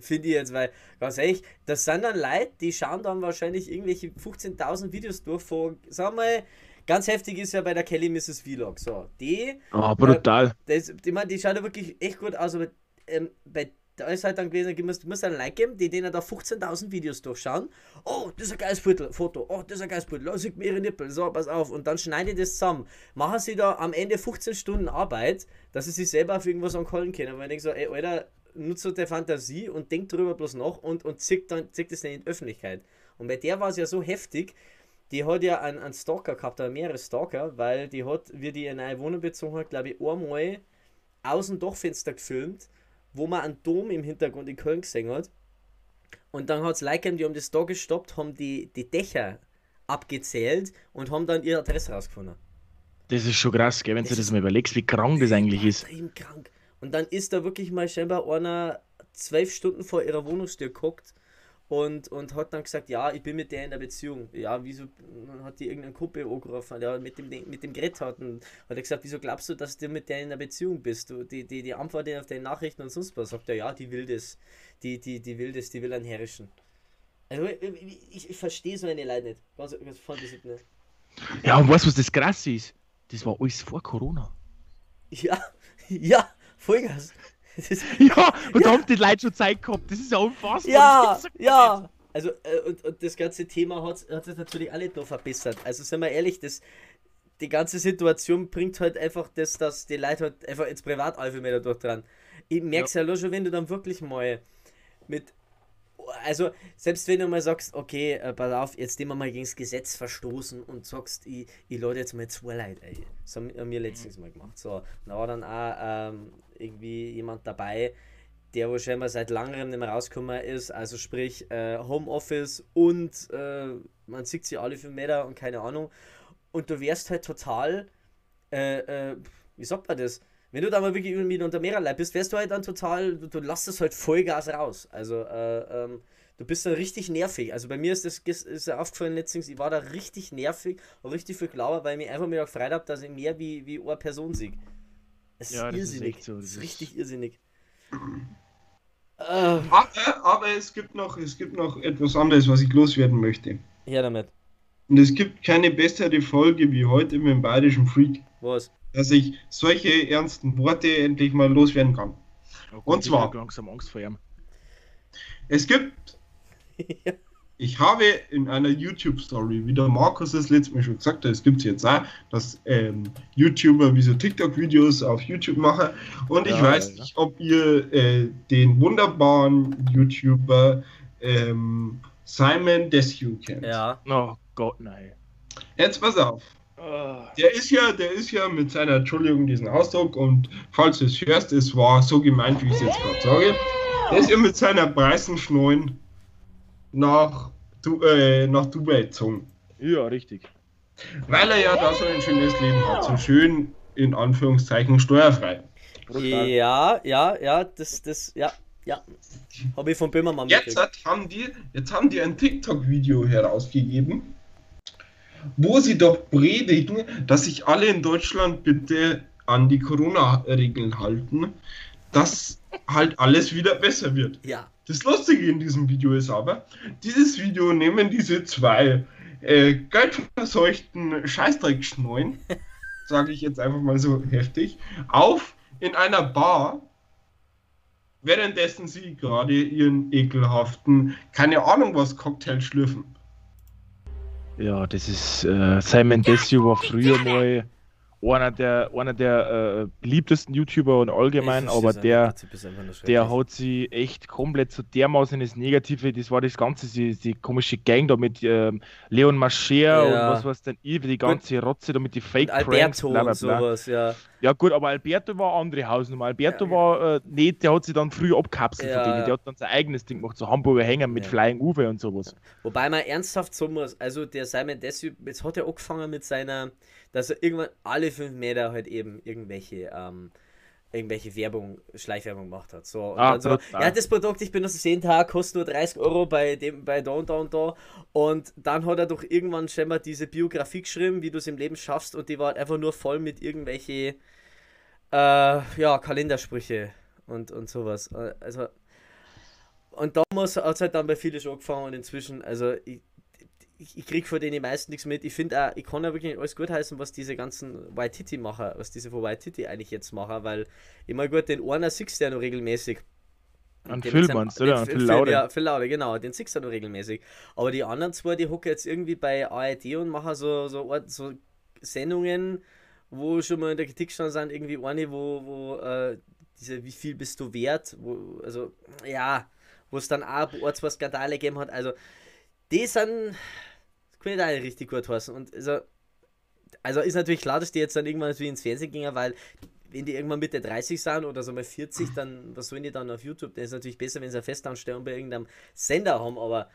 finde ich jetzt, weil ganz ehrlich, das sind dann Leute, die schauen dann wahrscheinlich irgendwelche 15.000 Videos durch von, sagen wir mal, ganz heftig ist ja bei der Kelly Mrs. Vlog. So, die. Oh, brutal. Äh, das, die, man, die schaut ja wirklich echt gut aus, aber ähm, bei da ist halt dann gewesen, du musst, du musst ein Like geben, die denen da 15.000 Videos durchschauen. Oh, das ist ein geiles Foto, Foto. Oh, das ist ein geiles Foto. Oh, sieht mir ihre Nippel. So, pass auf. Und dann schneiden die das zusammen. Machen sie da am Ende 15 Stunden Arbeit, dass sie sich selber auf irgendwas ankollen können. Weil ich denke so, ey, Alter, nutze der Fantasie und denk drüber bloß noch und, und zick, dann, zick das dann in die Öffentlichkeit. Und bei der war es ja so heftig, die hat ja einen, einen Stalker gehabt, oder mehrere Stalker, weil die hat, wie die in eine Wohnung bezogen hat, glaube ich, einmal aus dem Dachfenster gefilmt wo man einen Dom im Hintergrund in Köln gesehen hat. Und dann hat es Leute die haben das da gestoppt, haben die, die Dächer abgezählt und haben dann ihre Adresse rausgefunden. Das ist schon krass, gell, wenn das du das mal überlegst, wie krank das eigentlich ist. krank. Und dann ist da wirklich mal scheinbar einer zwölf Stunden vor ihrer Wohnungstür geguckt und, und hat dann gesagt, ja, ich bin mit der in der Beziehung. Ja, wieso hat die irgendeinen Kumpel angerufen, der mit dem, mit dem Gerät hat und hat er gesagt, wieso glaubst du, dass du mit der in der Beziehung bist? Du, die, die, die antwortet auf deine Nachrichten und sonst was. Sagt er, ja, die will das. Die, die, die will das, die will einen herrischen. Also ich, ich, ich verstehe so eine Leute nicht. Ganz, ganz voll nicht. Ja, und weißt du, was das krass ist? Das war alles vor Corona. Ja, ja, Vollgas. ja, und ja. da haben die Leute schon Zeit gehabt. Das ist ja unfassbar. Ja, ja. Also, äh, und, und das ganze Thema hat, hat sich natürlich alle noch verbessert. Also, sind wir ehrlich, das, die ganze Situation bringt halt einfach das, dass die Leute halt einfach ins Privatalpha mehr dadurch dran. Ich merke es ja. ja schon, wenn du dann wirklich mal mit also selbst wenn du mal sagst, okay, äh, pass auf, jetzt nehmen wir mal gegen das Gesetz verstoßen und sagst, ich, ich lade jetzt mal zwei Leute ein. Das haben wir letztens mal gemacht. So, da war dann auch ähm, irgendwie jemand dabei, der wo scheinbar seit langem nicht mehr rausgekommen ist. Also sprich äh, Homeoffice und äh, man sieht sie alle für Meter und keine Ahnung. Und du wärst halt total, äh, äh, wie sagt man das? Wenn du da mal wirklich mit unter mehrerlei bist, wärst du halt dann total, du, du lässt es halt Vollgas raus. Also, äh, ähm, du bist dann richtig nervig. Also bei mir ist das ist ja aufgefallen letztens, ich war da richtig nervig und richtig viel glauber, weil ich mir einfach mir gefreut habe, dass ich mehr wie, wie eine Person sehe. Es ist ja, irrsinnig. Ist so. Das ist richtig irrsinnig. Aber, aber, es, gibt noch, es gibt noch etwas anderes, was ich loswerden möchte. Ja, damit. Und es gibt keine bessere Folge wie heute mit dem Bayerischen Freak. Was? Dass ich solche ernsten Worte endlich mal loswerden kann. Oh Gott, Und zwar. langsam Angst vor ihm. Es gibt. Ich habe in einer YouTube-Story, wie der Markus es letztes Mal schon gesagt hat, es gibt es jetzt auch, dass ähm, YouTuber wie so TikTok-Videos auf YouTube machen. Und ja, ich weiß ja. nicht, ob ihr äh, den wunderbaren YouTuber ähm, Simon Desue kennt. Ja. Oh Gott, nein. Jetzt pass auf. Oh. Der ist ja, der ist ja mit seiner Entschuldigung diesen Ausdruck und falls du es hörst, es war so gemeint, wie ich es jetzt gerade sage. Der ist ja mit seiner Preisenschneuen nach, du äh, nach Dubai gezogen. Ja, richtig. Weil er ja da so ein schönes Leben hat, so schön in Anführungszeichen steuerfrei. Ja, ja, ja, das, das, ja, ja. Habe ich von Böhmermann jetzt hat, haben die, Jetzt haben die ein TikTok-Video herausgegeben, wo sie doch predigen, dass sich alle in Deutschland bitte an die Corona-Regeln halten, dass halt alles wieder besser wird. Ja. Das Lustige in diesem Video ist aber, dieses Video nehmen diese zwei äh, geldverseuchten Scheißdreckschneuen, sage ich jetzt einfach mal so heftig, auf in einer Bar, währenddessen sie gerade ihren ekelhaften, keine Ahnung was, Cocktail schlürfen. Ja, das ist äh, Simon Desue war früher mal einer der, einer der äh, beliebtesten YouTuber und allgemein, aber der, der hat sie echt komplett so dermaßen ins Negative, das war das Ganze, die, die komische Gang da mit ähm, Leon Mascher ja. und was weiß denn ich, die ganze Rotze da mit die Fake Pranks, bla bla bla. Sowas, ja. Ja gut, aber Alberto war andere Hausnummer. Alberto Ja, war äh, nicht, der hat sich dann früh abkapselt Ja, von denen. Der hat dann sein eigenes Ding gemacht, so Hamburger Hänger mit Ja. Flying Uwe und sowas. Wobei man ernsthaft sagen muss, also der Simon Desue, jetzt hat er angefangen mit seiner, dass er irgendwann alle fünf Meter halt eben irgendwelche, ähm, irgendwelche Werbung, Schleichwerbung gemacht hat. So, und Ah, dann so, brutal. ja, das Produkt, ich benutze es jeden Tag, kostet nur 30 Euro bei dem, bei da und da und da. Und dann hat er doch irgendwann schon mal diese Biografie geschrieben, wie du es im Leben schaffst, und die war halt einfach nur voll mit irgendwelche, äh, ja, Kalendersprüche und, und sowas. Äh, Also, und da muss hat es halt dann bei vielen schon angefangen und inzwischen, also ich, ich, ich krieg von denen die meisten nichts mit. Ich finde auch, ich kann ja wirklich alles gut heißen, was diese ganzen White Titty machen, was diese von White Titty eigentlich jetzt machen, weil immer gut, den einer siehst du ja noch regelmäßig. An Phil meinst du, oder? An Phil- Laude. Ja, Phil Laude, genau, den siehst du noch regelmäßig. Aber die anderen zwei, die hocken jetzt irgendwie bei ARD und machen so, so, so Sendungen, wo schon mal in der Kritik schon sind, irgendwie eine, wo, wo äh, diese Wie viel bist du wert, wo, also, ja, wo es dann auch ein zwei Skandale gegeben hat. Also, die sind, das kann ich da richtig gut heißen. Und also, also ist natürlich klar, dass die jetzt dann irgendwann wie ins Fernsehen gingen, weil wenn die irgendwann Mitte 30 sind oder so mal 40, dann was sollen die dann auf YouTube? Das ist natürlich besser, wenn sie eine Festanstellung bei irgendeinem Sender haben, aber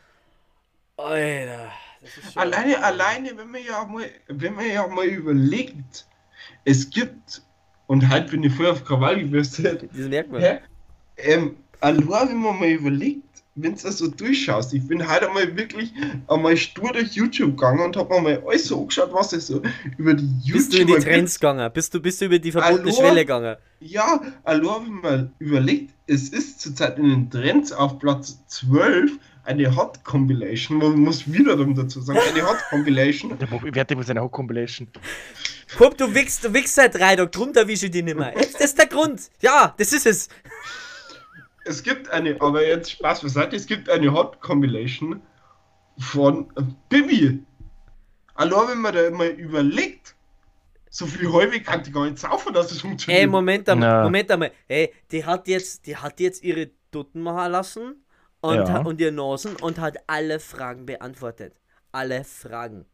Alter, das ist schon Alleine, alleine, wenn man ja mal, wenn man ja mal überlegt, es gibt, und halt bin ich voll auf Krawall gebürstet, Das merkt man. hä? Ähm, allein wenn man mal überlegt, wenn du das so durchschaust, ich bin halt einmal wirklich einmal stur durch YouTube gegangen und hab mir mal alles so angeschaut, was es so über die Bist du in die Trends gegangen? Bist du, bist du über die verbotene? Schwelle gegangen? Ja, allein wenn man überlegt, es ist zurzeit in den Trends auf Platz 12 eine Hot Compilation, man muss wieder dazu sagen, eine Hot Compilation. Bob, ich werde mit seiner Compilation. Komm, du wickst, du wickst seit drei Tagen, drum erwische ich dich nicht mehr. Das ist der Grund. Ja, das ist es. Es gibt eine, aber jetzt Spaß beiseite, es gibt eine Hot Compilation von Bibi. Allein wenn man da mal überlegt, so viel häufig kann die gar nicht saufen, dass es funktioniert. Ey, Moment einmal, Na. Moment einmal. Ey, die hat jetzt, die hat jetzt ihre Dutten machen lassen und, Ja. und ihr Nasen und hat alle Fragen beantwortet. Alle Fragen.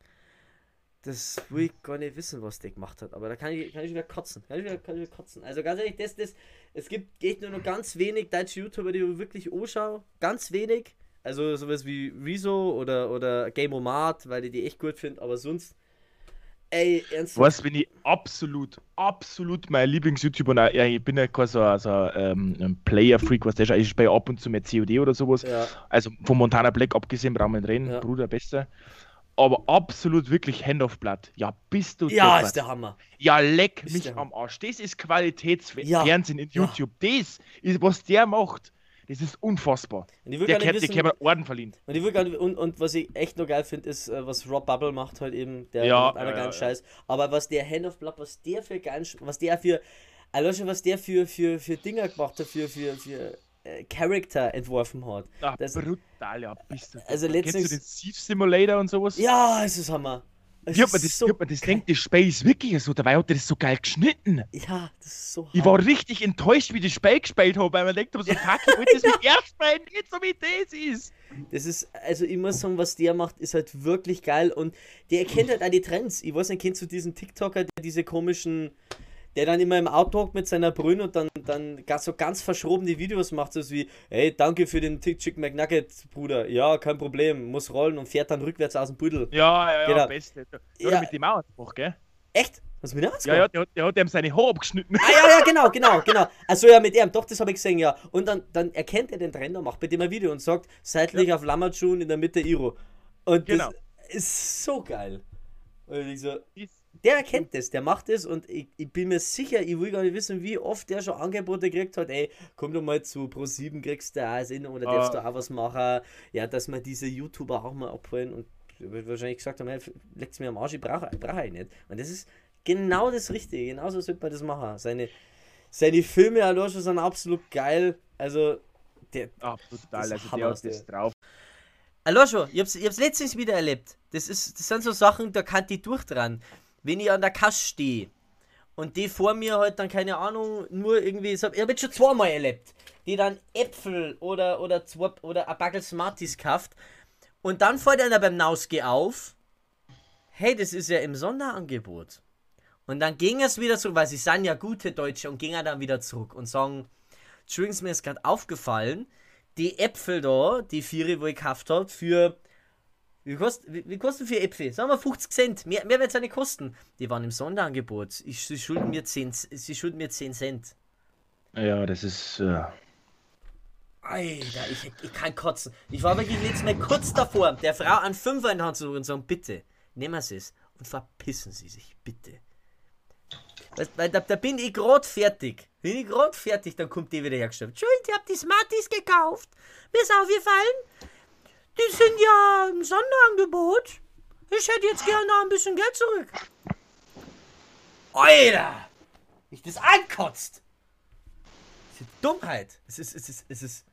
Das will ich gar nicht wissen, was die gemacht hat, aber da kann ich, kann ich wieder kotzen. Kann ich wieder, kann ich wieder kotzen. Also ganz ehrlich, das, das, es gibt echt nur noch ganz wenig deutsche YouTuber, die ich wirklich anschaue. Ganz wenig. Also sowas wie Rezo oder, oder Mart, weil ich die echt gut finde, aber sonst. Ey, ernsthaft. Was bin ich absolut, absolut mein Lieblings-YouTuber. Ja, ich bin ja kein so, so ähm, ein Player-Freak, was der ist. Ich spiele ab und zu mehr COD oder sowas. Ja. Also von Montana Black abgesehen, brauchen wir reden. Ja. Bruder, Beste. Aber absolut wirklich Hand of Blood. Ja, bist du Ja, deppert. ist der Hammer. Ja, leck Ist mich am Arsch. Das ist Ja. Qualitätsfernsehen in Ja. YouTube. Das ist, was der macht. Das ist unfassbar. Und ich will Der kennt, der Orden verliehen. und, ich will gar nicht, und, und was ich echt noch geil finde, ist, äh, was Rob Bubble macht halt eben, der Ja, macht einer ja, ja, Scheiß. Aber was der Hand of Blood, was der für Sch- was der für, also was der für, für, für Dinger gemacht hat, für, für, für äh, Charakter entworfen hat. Ah, Das- brutal, ja, bist du. Also deppert. Kennst du letztens- den Thief Simulator und sowas? Ja, es ist Hammer. Es hat man ist das, so wie hat man das denkt, das Spiel ist wirklich so, dabei hat er das so geil geschnitten. Ja, das ist so Ich war richtig enttäuscht, wie ich das Spiel gespielt habe, weil man denkt, so, fuck, ich wollte das mit erst spielen, nicht so wie das ist. Das ist, also ich muss sagen, was der macht, ist halt wirklich geil und der erkennt halt auch die Trends. Ich weiß nicht, kennst du diesen TikToker, der diese komischen, der dann immer im Auto hockt mit seiner Brühe und dann, dann ganz, so ganz verschrobene Videos macht, so wie, hey, danke für den Tick Chick McNugget, Bruder. Ja, kein Problem, muss rollen und fährt dann rückwärts aus dem Pudel. Ja, ja, ja, Genau. beste. Ja. ja. mit dem Mauerspruch, gell? Echt? Was mit der Ja, ja, der hat, der hat ihm seine Haare abgeschnitten. Ah ja, ja, genau, genau, genau. Also ja, mit ihm, doch, das habe ich gesehen, ja. Und dann, dann erkennt er den Trend und macht bei dem ein Video und sagt, seitlich auf Lammertschun in der Mitte Iro. Und Genau. das ist so geil. Und ich so, Ist- der erkennt das, der macht das und ich, ich bin mir sicher, ich will gar nicht wissen, wie oft der schon Angebote gekriegt hat, ey, komm doch mal zu Pro7, kriegst du auch Sinn oder darfst Ah. du auch was machen, ja, dass wir diese YouTuber auch mal abholen und wird wahrscheinlich gesagt haben, hey, legt's mir am Arsch, ich brauche ich brauch ich nicht. Und das ist genau das Richtige, genauso sollte man das machen. Seine, seine Filme schon sind absolut geil, also der, brutal, ist also Hammer, der hat das drauf. Alosho, ich hab's, ich hab's letztens wieder erlebt. Das, ist, das sind so Sachen, da kann die durch dran. Wenn ich an der Kasse stehe und die vor mir halt dann, keine Ahnung, nur irgendwie, ich hab ich hab jetzt schon zweimal erlebt, die dann Äpfel oder, oder, zwei, oder ein Backel Smarties kauft und dann fällt einer beim Nausge auf, hey, das ist ja im Sonderangebot. Und dann ging es wieder zurück, weil sie sind ja gute Deutsche und gingen dann wieder zurück und sagen, Entschuldigung, mir ist gerade aufgefallen, die Äpfel da, die vier, wo ich gekauft habe, für wie kostet, wie, wie kosten vier Äpfel? Sagen wir 50 Cent. Mehr, mehr wird es ja nicht kosten. Die waren im Sonderangebot. Ich, sie, schulden mir 10, sie schulden mir 10 Cent. Ja, das ist. Äh... Alter, ich, ich kann kotzen. Ich war wirklich letztes Mal kurz davor, der Frau an Fünfer in die Hand zu und sagen, bitte, nehmen Sie es und verpissen Sie sich, bitte. Weil, weil da, da, bin ich gerade fertig. Bin ich gerade fertig, dann kommt die wieder hergestellt. Entschuldigung, ich habe die Smarties gekauft. Mir ist aufgefallen, die sind ja im Sonderangebot. Ich hätte jetzt gerne noch ein bisschen Geld zurück. Alter! Ich das ankotzt! Das ist Dummheit. Es ist, es ist, es ist.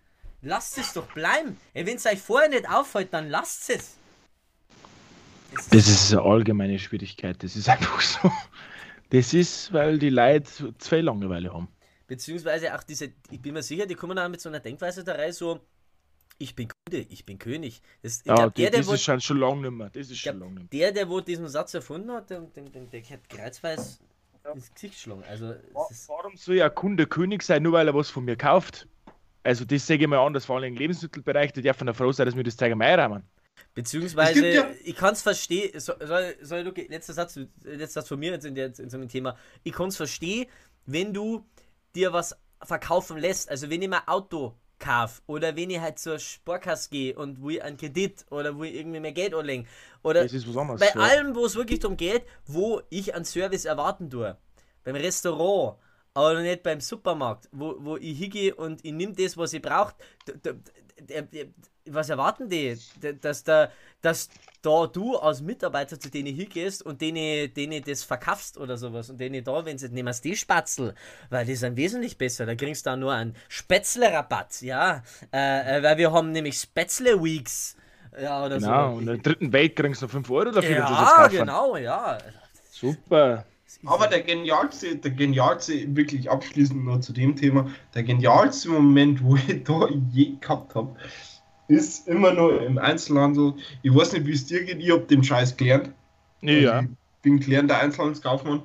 Lasst es doch bleiben. Wenn es euch vorher nicht auffällt, dann lasst es. Das ist eine allgemeine Schwierigkeit. Das ist einfach so. Das ist, weil die Leute zwei Langeweile haben. Beziehungsweise auch diese, ich bin mir sicher, die kommen auch mit so einer Denkweise da rein, so, ich bin ich bin König. Das, ja, glaub, der, das der, ist schon, schon lange nicht mehr. Das ist schon glaub, lang der, der wo diesen Satz erfunden hat, der, der, der, der hat kreuzweise ja. ins Gesicht geschlagen. Also, Warum soll ja Kunde König sein, nur weil er was von mir kauft? Also das sage ich mal anders, vor allem im Lebensmittelbereich, da darf man froh sein, dass wir das zeigen mehr. Beziehungsweise, ja ich kann es verstehen, soll, soll, soll, okay, letzter Satz, letzter Satz von mir jetzt in, der, in so einem Thema. Ich kann es verstehen, wenn du dir was verkaufen lässt, also wenn ich mein Auto kaufe oder wenn ich halt zur Sparkasse gehe und wo ich einen Kredit oder wo ich irgendwie mehr Geld anlege oder anderes, bei ja. allem, wo es wirklich darum geht, wo ich einen Service erwarten tue. Beim Restaurant, aber nicht beim Supermarkt, wo, wo ich hingehe und ich nehme das, was ich brauche was erwarten die? Dass, da, dass da du als Mitarbeiter zu denen hingehst und denen, denen das verkaufst oder sowas und denen da, wenn sie nehmen die Spatzel, weil die sind wesentlich besser. Da kriegst du da nur einen Spätzle-Rabatt, ja. Äh, äh, weil wir haben nämlich Spätzle-Weeks. Ja, oder genau, so. und im dritten Welt kriegst du noch 5 Euro dafür, ja, genau, ja. Super. Aber der genialste, der genialste, wirklich abschließend noch zu dem Thema, der genialste Moment, wo ich da je gehabt habe, ist immer nur im Einzelhandel. Ich weiß nicht, wie es dir geht, ich habe den Scheiß gelernt. Ja. Also ich bin gelernter Einzelhandelskaufmann.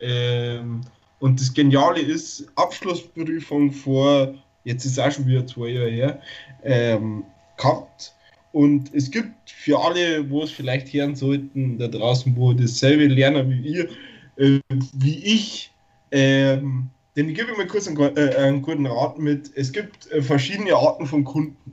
Ähm, und das Geniale ist, Abschlussprüfung vor, jetzt ist auch schon wieder zwei Jahre her, ähm, gehabt. Und es gibt für alle, wo es vielleicht hören sollten, da draußen, wo dasselbe lernen wie ihr, äh, wie ich, ähm, denn ich gebe mir kurz einen, äh, einen, guten Rat mit. Es gibt äh, verschiedene Arten von Kunden.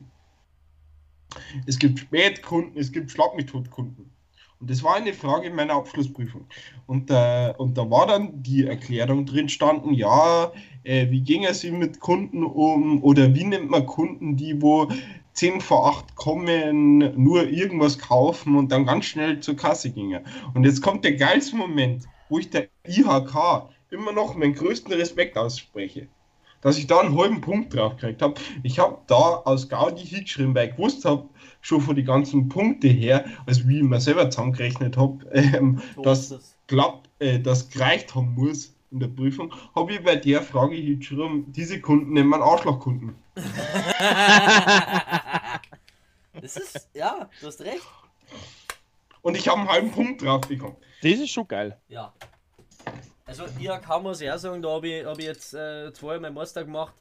Es gibt Spätkunden, es gibt Schlagmethodkunden. Und das war eine Frage in meiner Abschlussprüfung. Und, äh, und da war dann die Erklärung drin standen, ja, äh, wie ging es mit Kunden um oder wie nimmt man Kunden, die wo 10 vor 8 kommen, nur irgendwas kaufen und dann ganz schnell zur Kasse gingen. Und jetzt kommt der geilste Moment, wo ich der IHK immer noch meinen größten Respekt ausspreche dass ich da einen halben Punkt drauf gekriegt habe. Ich habe da aus Gaudi hingeschrieben, weil ich gewusst habe, schon von den ganzen Punkte her, also wie ich mir selber zusammengerechnet habe, ähm, so dass das. klappt, äh, das gereicht haben muss in der Prüfung, habe ich bei der Frage hingeschrieben, diese Kunden nennen man Arschlochkunden. das ist, ja, du hast recht. Und ich habe einen halben Punkt drauf bekommen. Das ist schon geil. Ja. Also IHK muss ich auch sagen, da habe ich, hab ich jetzt äh, zweimal meinen Master gemacht.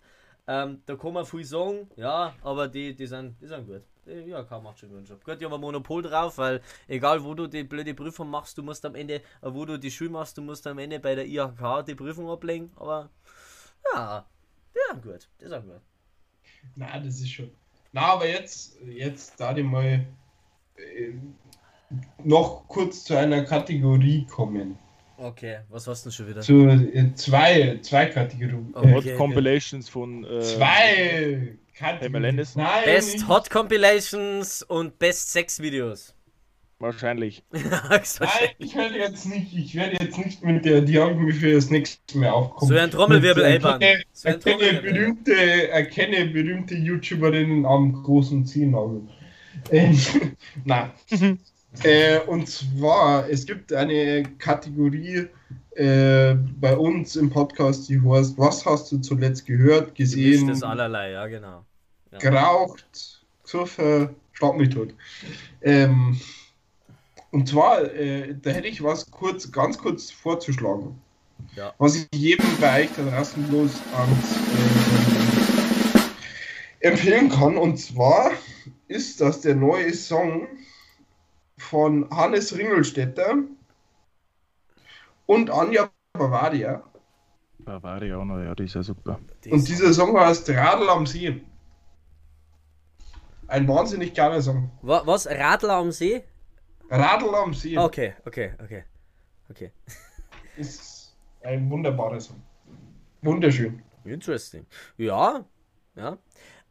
Ähm, da kann man viel sagen, ja, aber die, die, sind, die sind gut. Die IHK macht schon einen Job. Gut, die haben ein Monopol drauf, weil egal wo du die blöde Prüfung machst, du musst am Ende, äh, wo du die Schule machst, du musst am Ende bei der IHK die Prüfung ablegen. Aber ja, die sind gut. Die sind gut. Na, das ist schon. Na, aber jetzt, jetzt da die mal äh, noch kurz zu einer Kategorie kommen. Okay, was hast du denn schon wieder? Zu äh, zwei, zwei Kategorien. Okay, Hot Compilations von. Äh, zwei Kategorien. Nein, Best nicht. Hot Compilations und Best Sex Videos. Wahrscheinlich. Nein, ich werde jetzt nicht, ich werde jetzt nicht mit der, mir für das nächste Mehr aufkommen. So ein Trommelwirbel, ey, Erkenne, so erkenne, berühmte, erkenne berühmte YouTuberinnen am großen Zielnagel. Ähm, nein. Äh, und zwar, es gibt eine Kategorie äh, bei uns im Podcast, die heißt, was hast du zuletzt gehört, gesehen? Das allerlei, ja, genau. Ja. Geraucht, gesoffen, schlag mich tot. Ähm, Und zwar, äh, da hätte ich was kurz, ganz kurz vorzuschlagen. Ja. Was ich jedem bei euch da draußen bloß ans, äh, empfehlen kann. Und zwar ist das der neue Song von Hannes Ringelstetter und Anja Bavaria. Bavaria auch noch, ja, die ist ja super. Die Und dieser Song heißt Radl am See. Ein wahnsinnig geiler Song. Wa- Was? Radler am See? Radl am See Okay, okay, okay. Okay. ist ein wunderbarer Song. Wunderschön. Interesting. Ja, ja.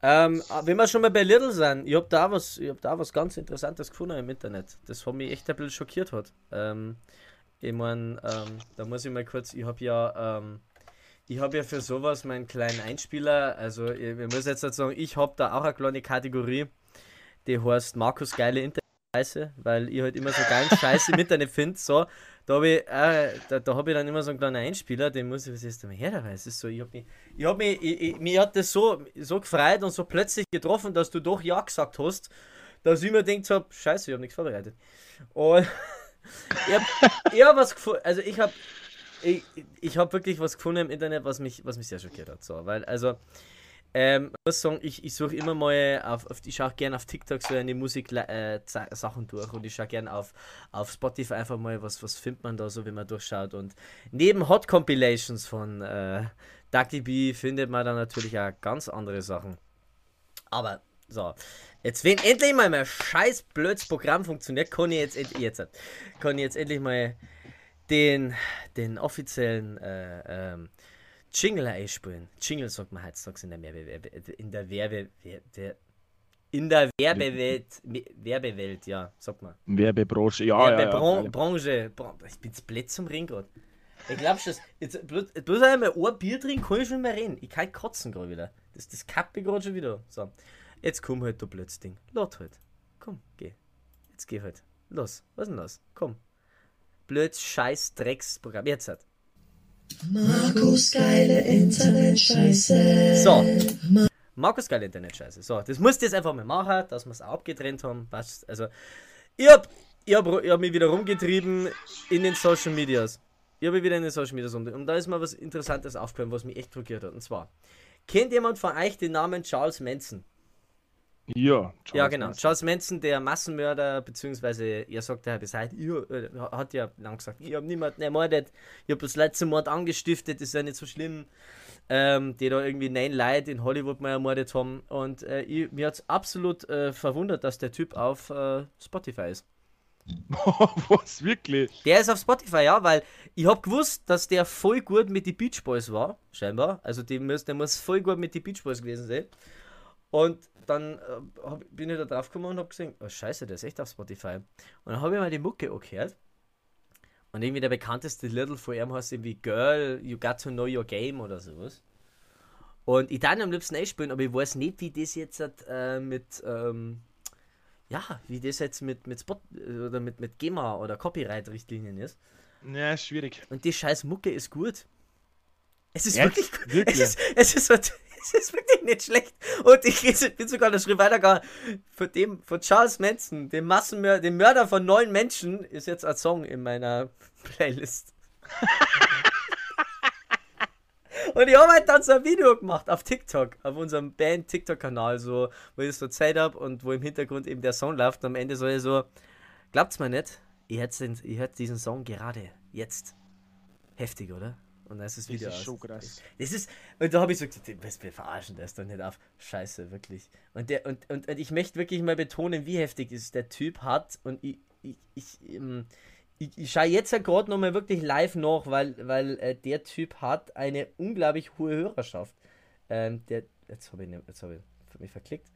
Ähm, wenn wir schon mal bei Little sind, ich hab da was, hab da was ganz Interessantes gefunden im Internet, das hat mich echt ein bisschen schockiert hat. Ähm, ich mein, ähm, da muss ich mal kurz, ich hab ja, ähm, ich habe ja für sowas meinen kleinen Einspieler, also ich, ich muss jetzt sagen, ich hab da auch eine kleine Kategorie, die heißt Markus geile Internet Scheiße, weil ich halt immer so geilen Scheiß im Internet finde, so, da habe ich, äh, da, da hab ich dann immer so einen kleinen Einspieler, den muss ich, was ist denn her dabei? Es ist so, ich hab mich, ich hab mich, ich, ich, mir hat das so, so gefreut und so plötzlich getroffen, dass du doch Ja gesagt hast, dass ich mir denkt hab, scheiße, ich hab nichts vorbereitet. Und ich hab, ich hab was gefunden, also ich hab, ich, ich hab wirklich was gefunden im Internet, was mich, was mich sehr schockiert hat, so, weil, also, ähm, ich muss sagen, ich, ich suche immer mal auf, auf ich schaue gerne auf TikTok so eine Musik äh, durch und ich schaue gerne auf, auf Spotify einfach mal, was, was findet man da so, wenn man durchschaut. Und neben Hot Compilations von äh, Ducky B findet man dann natürlich auch ganz andere Sachen. Aber so, jetzt wenn endlich mal mein scheiß blödes Programm funktioniert, kann ich jetzt, jetzt kann ich jetzt endlich mal den, den offiziellen äh, ähm, Jingle einspielen. Jingle sagt man heutzutage in der Werbe, in der Werbe, in der Werbewelt, Werbewelt, ja, sagt man. Werbebranche, ja, ja, ja. Bran- ich bin jetzt blöd zum Ring gerade. Ich glaub schon, jetzt bloß, bloß einmal ein Bier trinken, kann ich schon mehr reden. Ich kann kotzen gerade wieder. Das, das kappe ich gerade schon wieder. So, jetzt komm halt, du blödes Ding. Laut halt. Komm, geh. Jetzt geh halt. Los, was ist denn los? Komm. Blöd, scheiß Drecksprogramm. Jetzt halt. Markus geile Internetscheiße. So. Markus geile Internetscheiße. So, das musst du jetzt einfach mal machen, dass wir es abgetrennt haben. Passt. Also, ich hab, ich, hab, ich hab mich wieder rumgetrieben in den Social Medias. Ich habe wieder in den Social Medias rum. Und da ist mir was Interessantes aufgefallen, was mich echt schockiert hat. Und zwar, kennt jemand von euch den Namen Charles Manson? Ja, Charles ja, genau. Manson. Charles Manson, der Massenmörder, beziehungsweise er sagt ja ich, äh, hat ja lang gesagt, ich habe niemanden ermordet, ich habe das letzte Mord angestiftet, ist ja nicht so schlimm. Ähm, die da irgendwie neun Leute in Hollywood mal ermordet haben. Und äh, ich, mir hat es absolut äh, verwundert, dass der Typ auf äh, Spotify ist. Was, wirklich? Der ist auf Spotify, ja, weil ich hab gewusst, dass der voll gut mit die Beach Boys war, scheinbar. Also die muss, der muss voll gut mit die Beach Boys gewesen sein. Und dann äh, hab, bin ich da drauf gekommen und hab gesehen, oh scheiße, der ist echt auf Spotify. Und dann habe ich mal die Mucke angehört. Und irgendwie der bekannteste Little von ihm heißt irgendwie Girl, You Got to Know Your Game oder sowas. Und ich ihn am liebsten einspielen, aber ich weiß nicht, wie das jetzt äh, mit, ähm, ja, wie das jetzt mit, mit Spot oder mit, mit GEMA oder Copyright-Richtlinien ist. Ja, schwierig. Und die scheiß Mucke ist gut. Es ist Echt? wirklich gut. Wirklich? Es, ist, es, ist, es ist wirklich nicht schlecht. Und ich bin sogar einen Schritt weitergegangen. Von dem, von Charles Manson, dem Massenmörder, dem Mörder von neun Menschen, ist jetzt ein Song in meiner Playlist. Und ich habe halt dann so ein Video gemacht auf TikTok, auf unserem Band-TikTok-Kanal, so, wo ich so Zeit habe und wo im Hintergrund eben der Song läuft. Und am Ende soll ich so, glaubt's mir nicht, ihr hört, den, ihr hört diesen Song gerade, jetzt. Heftig, oder? Und dann ist das Das Video ist schon krass. Das ist, und da habe ich so gesagt, was wir verarschen das doch nicht auf. Scheiße, wirklich. Und, der, und, und, und ich möchte wirklich mal betonen, wie heftig es der Typ hat. Und ich, ich, ich, ähm, ich, ich schaue jetzt ja gerade nochmal wirklich live nach, weil, weil äh, der Typ hat eine unglaublich hohe Hörerschaft. Ähm, der, jetzt habe ich, jetzt hab ich mich verklickt.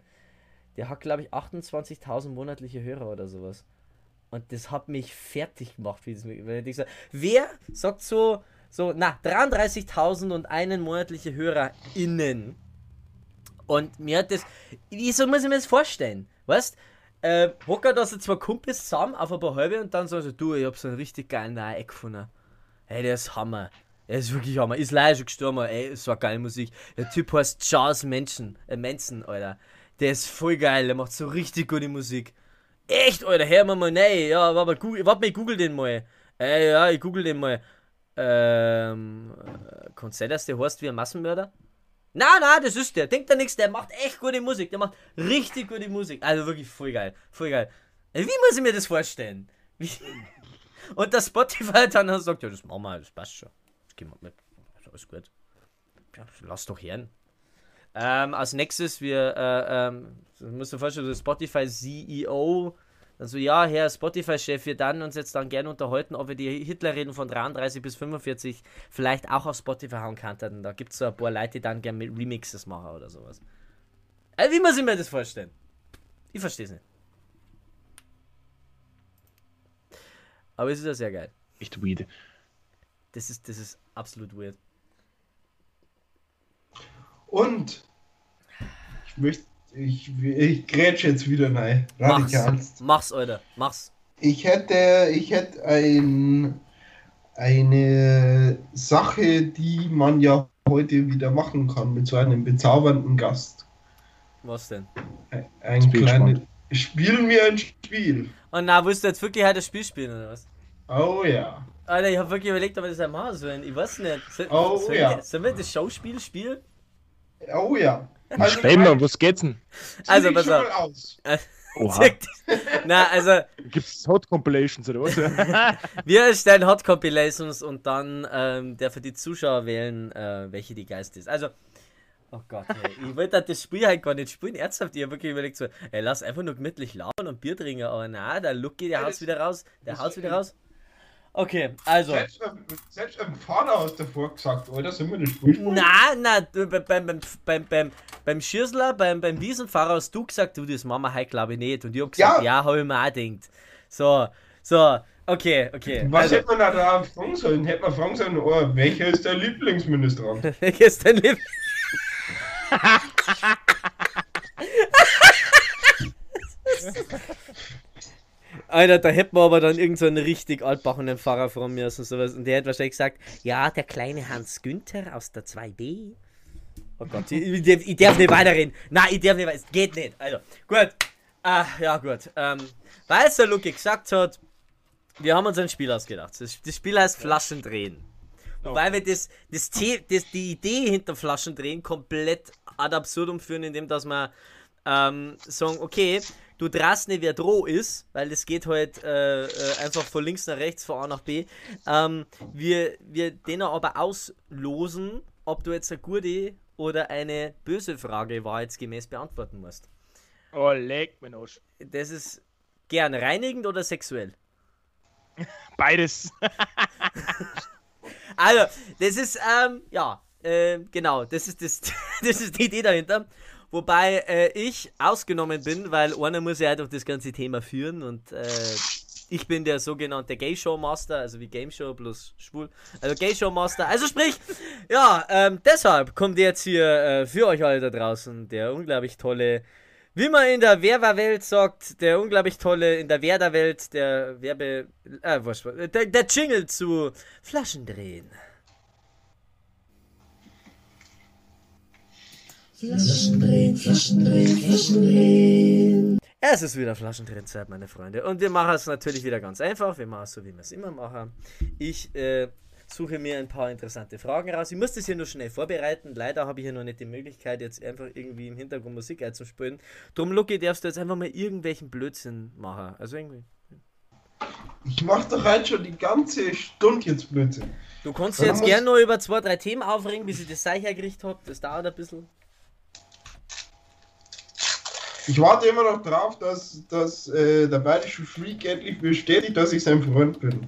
Der hat, glaube ich, 28.000 monatliche Hörer oder sowas. Und das hat mich fertig gemacht, wie das mir, weil ich so, wer sagt so, so, na, 33.000 und einen monatliche HörerInnen. Und mir hat das, wieso muss ich mir das vorstellen? Weißt, äh, hocker da so zwei Kumpels zusammen auf ein paar halbe und dann sagen sie, du, ich hab so einen richtig geilen Eck gefunden. Hey, der ist Hammer. Er ist wirklich Hammer. Ist leider schon gestorben, ey, ist so geile Musik. Der Typ heißt Charles Manson, äh, Manson, Alter. Der ist voll geil, der macht so richtig gute Musik. Echt, Alter, hör mal mal nein. Ja, warte mal, warte mal, ich google den mal. Äh, ja, ich google den mal. Ähm, äh, kann sein, dass der heißt wie ein Massenmörder? Na, na, das ist der. Denkt da nichts, der macht echt gute Musik. Der macht richtig gute Musik. Also wirklich voll geil. Voll geil. Äh, Wie muss ich mir das vorstellen? Wie? Und der Spotify dann sagt, ja, das machen wir, das passt schon. Das gehen wir mit. Ist Alles gut. Ja, lass doch hören. Ähm, als nächstes, wir, äh, ähm, du musst dir vorstellen, der Spotify CEO, also ja, Herr Spotify-Chef, wir dann uns jetzt dann gerne unterhalten, ob wir die Hitlerreden von 33 bis 45 vielleicht auch auf Spotify hauen könnten. Da gibt es so ein paar Leute, die dann gerne mit Remixes machen oder sowas. Äh, wie muss ich mir das vorstellen? Ich verstehe es nicht. Aber es ist ja sehr geil. Echt weird. Das ist, das ist absolut weird. Und ich möchte, ich, ich grätsch jetzt wieder. Mach's. Radikalst. Mach's, Alter. Mach's. Ich hätte, ich hätte ein, eine Sache, die man ja heute wieder machen kann mit so einem bezaubernden Gast. Was denn? Ein, ein kleines. Spielen wir ein Spiel. Und na, willst du jetzt wirklich heute das Spiel spielen oder was? Oh ja. Alter, ich hab wirklich überlegt, ob wir das einmal machen sollen. Ich weiß nicht. Soll, Oh, sollen, ja. wir, sollen wir das Schauspiel spielen? Oh ja. Stell mal, was geht's denn? Also, pass auf. Oha. Na, also, Gibt's Hot Compilations oder was? wir erstellen Hot Compilations und dann ähm, der für die Zuschauer wählen, äh, welche die Geist ist. Also, oh Gott, ey, ich wollte halt das Spiel halt gar nicht spielen. Ernsthaft, ich hab wirklich überlegt, so, ey, lass einfach nur gemütlich laufen und Bier trinken. Aber na, der Lucky, der Ja, haut's wieder raus. Der haut's wieder raus. Okay, also. Selbst, beim- selbst Vater hast du davor gesagt, Alter, sind wir nicht spielen? Na, na, du, beim, beim, beim, beim, beim, Schiersler, beim, beim Wiesenfahrer hast du gesagt, du, das machen wir heute glaube ich nicht. Und ich hab gesagt, ja, Ja. hab ich mir auch gedacht. So, so, okay, okay. Was also, hätte man da, da fragen sollen? Hätte man fragen sollen, oh, welcher ist der Lieblingsminister? welcher ist dein Lieb Alter, da hätten wir aber dann irgend so richtig altbachenen Pfarrer von mir und sowas. Und der hätte wahrscheinlich gesagt, ja, der kleine Hans Günther aus der 2B. Oh Gott, ich, ich, darf- ich darf nicht weiterreden. Nein, ich darf nicht weiter. Es geht nicht. Also, gut. Ah, ja, gut. Ähm, weil es der Luki gesagt hat, wir haben uns ein Spiel ausgedacht. Das, das Spiel heißt Flaschen drehen. Weil wir das, das, The- das, die Idee hinter Flaschen drehen komplett ad absurdum führen, indem dass wir ähm, sagen, okay, du drehst nicht, wer droh ist, weil das geht halt äh, äh, einfach von links nach rechts, von A nach B. Ähm, wir, wir den aber auslosen, ob du jetzt eine gute oder eine böse Frage wahrheitsgemäß beantworten musst. oh, leck mir Arsch. Das ist gern reinigend oder sexuell? Beides. Also, das ist, ähm, ja, äh, genau, das ist, das, das ist die Idee dahinter. Wobei äh, ich ausgenommen bin, weil einer muss ja halt auch das ganze Thema führen und äh, ich bin der sogenannte Gay Show Master, also wie Game Show plus schwul. Also Gay Show Master. Also sprich, ja, ähm, deshalb kommt jetzt hier äh, für euch alle da draußen der unglaublich tolle, wie man in der Werberwelt sagt, der unglaublich tolle, in der Werderwelt, der Werbe, äh, was, der, der Jingle zu Flaschen drehen. Flaschen drehen, Flaschen drehen, Flaschen drehen. Es ist wieder Flaschendrehzeit, meine Freunde. Und wir machen es natürlich wieder ganz einfach. Wir machen es so, wie wir es immer machen. Ich äh, suche mir ein paar interessante Fragen raus. Ich muss das hier nur schnell vorbereiten. Leider habe ich hier noch nicht die Möglichkeit, jetzt einfach irgendwie im Hintergrund Musik einzuspielen. Drum, Lucky, darfst du jetzt einfach mal irgendwelchen Blödsinn machen. Also irgendwie. Ich mach doch halt schon die ganze Stunde jetzt Blödsinn. Du kannst jetzt gerne noch über zwei, drei Themen aufregen, bis ich das Seich hergerichtet habe. Das dauert ein bisschen. Ich warte immer noch drauf, dass, dass äh, der bayerische Freak endlich bestätigt, dass ich sein Freund bin.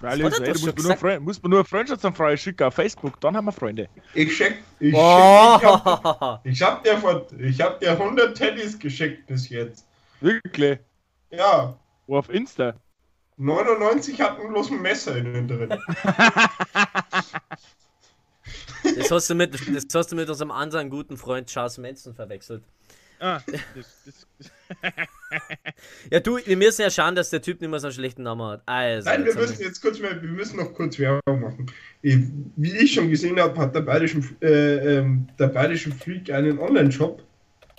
Freilich, ey, du musst nur. Freund, musst nur Freundschaftsanfrage schicken auf Facebook, dann haben wir Freunde. Ich schick, ich, Oh! schick, ich, hab, ich hab dir von, ich hab dir 100 Teddys geschickt bis jetzt. Wirklich. Ja, Wo auf Insta. 99 hatten bloß ein Messer innen drin. Das hast du mit, das hast du mit unserem anderen guten Freund Charles Manson verwechselt. Ah, das, das, das. Ja, du, wir müssen ja schauen, dass der Typ nicht mehr so einen schlechten Namen hat. Also, Nein, wir müssen jetzt kurz mal, wir müssen noch kurz Werbung machen. Ich, wie ich schon gesehen habe, hat der bayerische, äh, ähm, der bayerische Freak einen Online-Shop,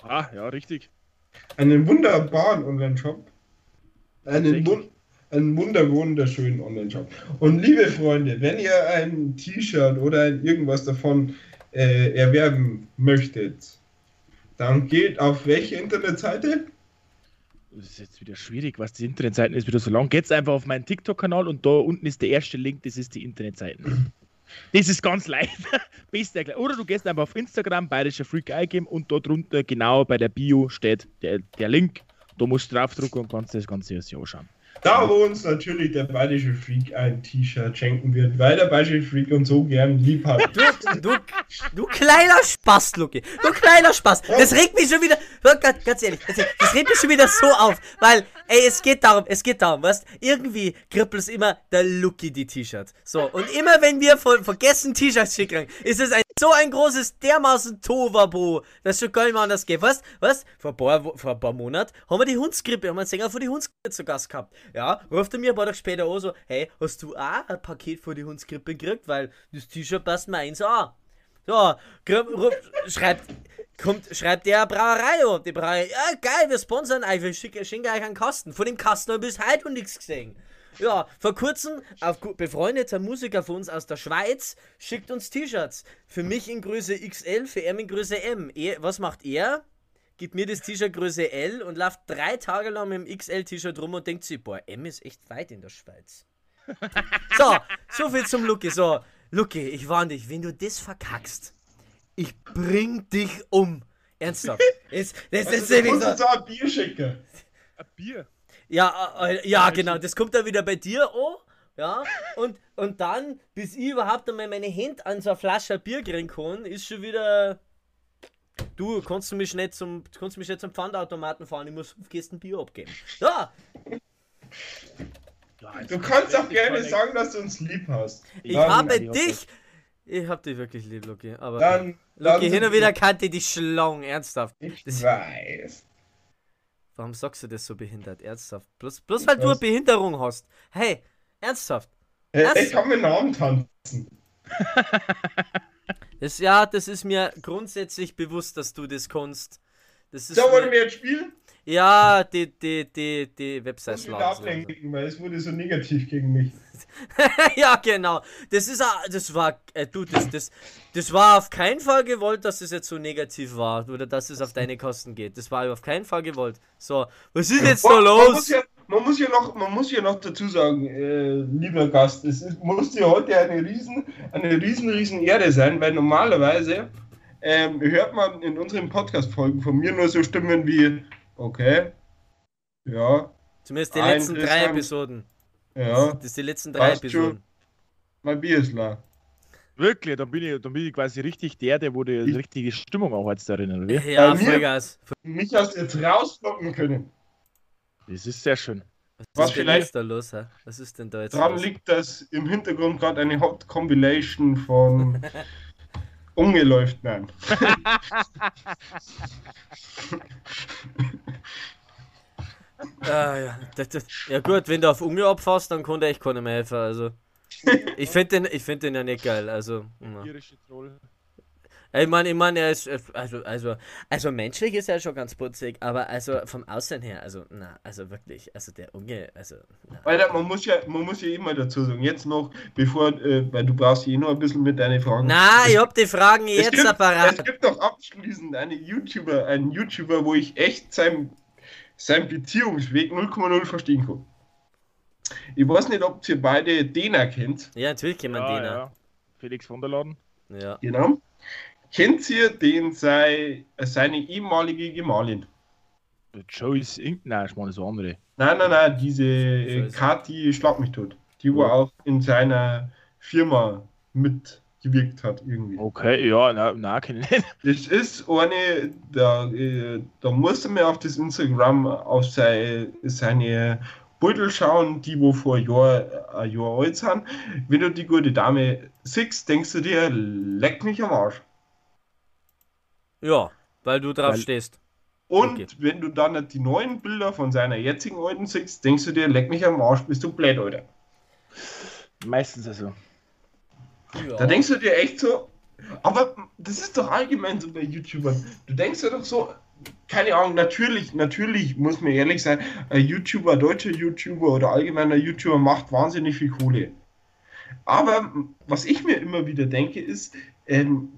Ah, ja, richtig. einen wunderbaren Online-Shop. Einen, wun einen wunder wunderschönen Online-Shop. Und liebe Freunde, wenn ihr ein T-Shirt oder ein irgendwas davon äh, erwerben möchtet, dann geht auf welche Internetseite? Das ist jetzt wieder schwierig, was die Internetseiten ist wieder so lang. Geht's einfach auf meinen TikTok-Kanal und da unten ist der erste Link, das ist die Internetseiten. Das ist ganz leicht. Beste Erklärung. Oder du gehst einfach auf Instagram, bayerischer Freak eingeben und dort drunter genau bei der Bio steht der, der Link. Da musst du draufdrücken und kannst das Ganze erst anschauen. Da, wo uns natürlich der Bayerische Freak ein T-Shirt schenken wird, weil der Bayerische Freak uns so gern lieb hat. Du, du, du kleiner Spaß, Lucky. Du kleiner Spaß. Das regt mich schon wieder. Ganz, ehrlich, das regt mich schon wieder so auf. Weil, ey, es geht darum, es geht darum, weißt Irgendwie kribbelt immer der Lucky die T-Shirts. So, und immer wenn wir von, vergessen T-Shirts schicken, ist es ein, so ein großes dermaßen Tovabo, dass schon gar nicht mehr anders geht. Weißt was? Vor ein paar, vor ein paar Monaten haben wir die Hundskrippe, haben wir einen Sänger von die Hundskrippe zu Gast gehabt. Ja, ruft er mir ein paar Tage später an, so, hey, hast du auch ein Paket für die Hundskrippe gekriegt? Weil das T-Shirt passt mir eins an. So, schreibt, kommt, schreibt der Brauerei an. Die Brauerei, ja geil, wir sponsern euch, wir schicken, schenken euch einen Kasten. Von dem Kasten habe ich bis heute nichts gesehen. Ja, vor kurzem, auf befreundeter Musiker von uns aus der Schweiz schickt uns T-Shirts. Für mich in Größe XL, für ihn in Größe M. Er, was macht er? Gibt mir das T-Shirt Größe L und läuft drei Tage lang mit dem XL-T-Shirt rum und denkt sich, boah, M ist echt weit in der Schweiz. so, so viel zum Lucky. So, Lucky, ich warne dich, wenn du das verkackst, ich bring dich um. Ernsthaft. Jetzt, das Also, ist du musst so. uns auch ein Bier schicken. Ein Bier. Ja, äh, ja, genau. Das kommt dann wieder bei dir an. Ja, und, und dann, bis ich überhaupt einmal meine Hände an so eine Flasche Bier kriegen kann, ist schon wieder. Du, kannst du mich nicht zum, kannst du mich nicht zum Pfandautomaten fahren, ich muss fünf Kästen Bier abgeben. Also Du kannst auch gerne sagen, dass du uns lieb hast. ich Dann- habe dich. Ich hab dich wirklich lieb, Lucky. Aber. Dann, dann Lucky, hin und wieder kannte die Schlangen, ernsthaft. Ich Das- weiß. Warum sagst du das so behindert? Ernsthaft. Bloß, bloß weil du eine? Behinderung hast. Hey, ernsthaft. Was? Ich kann mit Namen tanzen. Das, ja, das ist mir grundsätzlich bewusst, dass du das kannst. Das ist So, wollen mir, wir jetzt spielen? ja, die, die, die, die Website Ich ablenken, weil es wurde so negativ gegen mich. ja, genau. Das ist, das war, äh, du, das, das, das war auf keinen Fall gewollt, dass es jetzt so negativ war oder dass es auf deine Kosten geht. Das war auf keinen Fall gewollt. So, was ist jetzt da Man muss, los? ja, man, muss ja noch, man muss ja noch dazu sagen, äh, lieber Gast, es ist, muss dir heute eine riesen, eine riesen, riesen Ehre sein, weil normalerweise ähm, hört man in unseren Podcast-Folgen von mir nur so Stimmen wie, okay, ja, Zumindest die letzten drei. Episoden. ja, Das ist die letzten drei schon. Episoden. mein Bier ist leer. Wirklich, dann bin ich, dann bin ich quasi richtig der, der wo die Ich- richtige Stimmung auch jetzt darin, oder wie? Ja, Vollgas. Mich hast du jetzt rauslocken können. Das ist sehr schön. Was ist denn vielleicht- jetzt da los, hä? Was ist denn da jetzt Daran los? liegt, dass im Hintergrund gerade eine Hot Compilation von Unge läuft. Nein. Ah, ja. Das, das, ja gut, wenn du auf Unge abfasst, dann konnte ich keiner mehr helfen. Also. Ich finde den, ich find den ja nicht geil. Also. ja. Irische Troll. Ich meine, ich meine, er ist. äh, Also, also, also menschlich ist er schon ganz putzig, aber also vom Aussehen her, also, na, also wirklich, also der Unge, also. Na. Alter, man muss ja, man muss ja immer dazu sagen, jetzt noch, bevor, äh, weil du brauchst eh noch ein bisschen mit deinen Fragen. Na, ich hab die Fragen es jetzt gibt, es apparat. gibt doch abschließend einen YouTuber, einen YouTuber, wo ich echt sein, seinen Beziehungsweg 0,0 verstehen kann. Ich weiß nicht, ob ihr beide den erkennt. Ja, natürlich kennt man Ja, den. ja. Felix von der Laden. Ja. Genau. Kennt ihr den sei, seine ehemalige Gemahlin? Joyce Inc. Nein, ich meine so andere. Nein, nein, nein, diese äh. Kathi Schlag mich tot. Die wo Ja. auch in seiner Firma mitgewirkt hat irgendwie. Okay, ja, nein, nein, kenn ich nicht. Das ist eine, da, äh, da musst du mir auf das Instagram auf sei, seine Beutel schauen, die wo vor Jahr, ein Jahr alt sind. Wenn du die gute Dame siehst, denkst du dir, leck mich am Arsch. Ja, weil du drauf Weil- stehst. Und Okay. wenn du dann die neuen Bilder von seiner jetzigen alten siehst, denkst du dir, leck mich am Arsch, bist du blöd, Alter. Meistens also. Ja. Da denkst du dir echt so, aber das ist doch allgemein so bei YouTubern. Du denkst dir doch so, keine Ahnung, natürlich, natürlich muss man ehrlich sein, ein YouTuber, ein deutscher YouTuber oder allgemeiner YouTuber macht wahnsinnig viel Kohle. Aber was ich mir immer wieder denke, ist, ähm,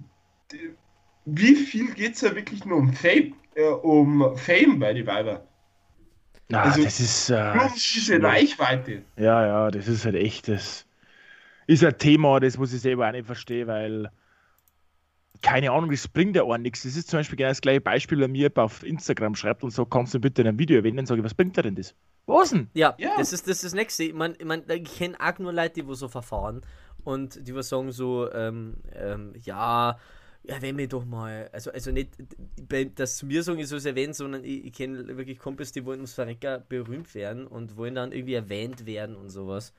wie viel geht es da wirklich nur um Fame, äh, um Fame bei den Weiber? Na, Also, das ist. Äh, Nur um diese Reichweite. Ja, ja, das ist halt echt, das ist ein Thema, das muss ich selber auch nicht verstehen, weil, keine Ahnung, das bringt ja auch nichts. Das ist zum Beispiel genau das gleiche Beispiel, wenn mir jemand auf Instagram schreibt und sagt, kannst du bitte in einem Video erwähnen, dann sage ich, was bringt dir denn das? Was denn? Ja, Ja. das ist das, ist das Nächste. Ich meine, ich, mein, ich kenne auch nur Leute, die wo so verfahren und die wo sagen so, ähm, ähm, ja, erwähne mich doch mal. Also, also nicht, bei- das zu mir sagen, ich soll es erwähnen, sondern ich, ich kenne wirklich Kumpels, die wollen ums Verrecker berühmt werden und wollen dann irgendwie erwähnt werden und sowas.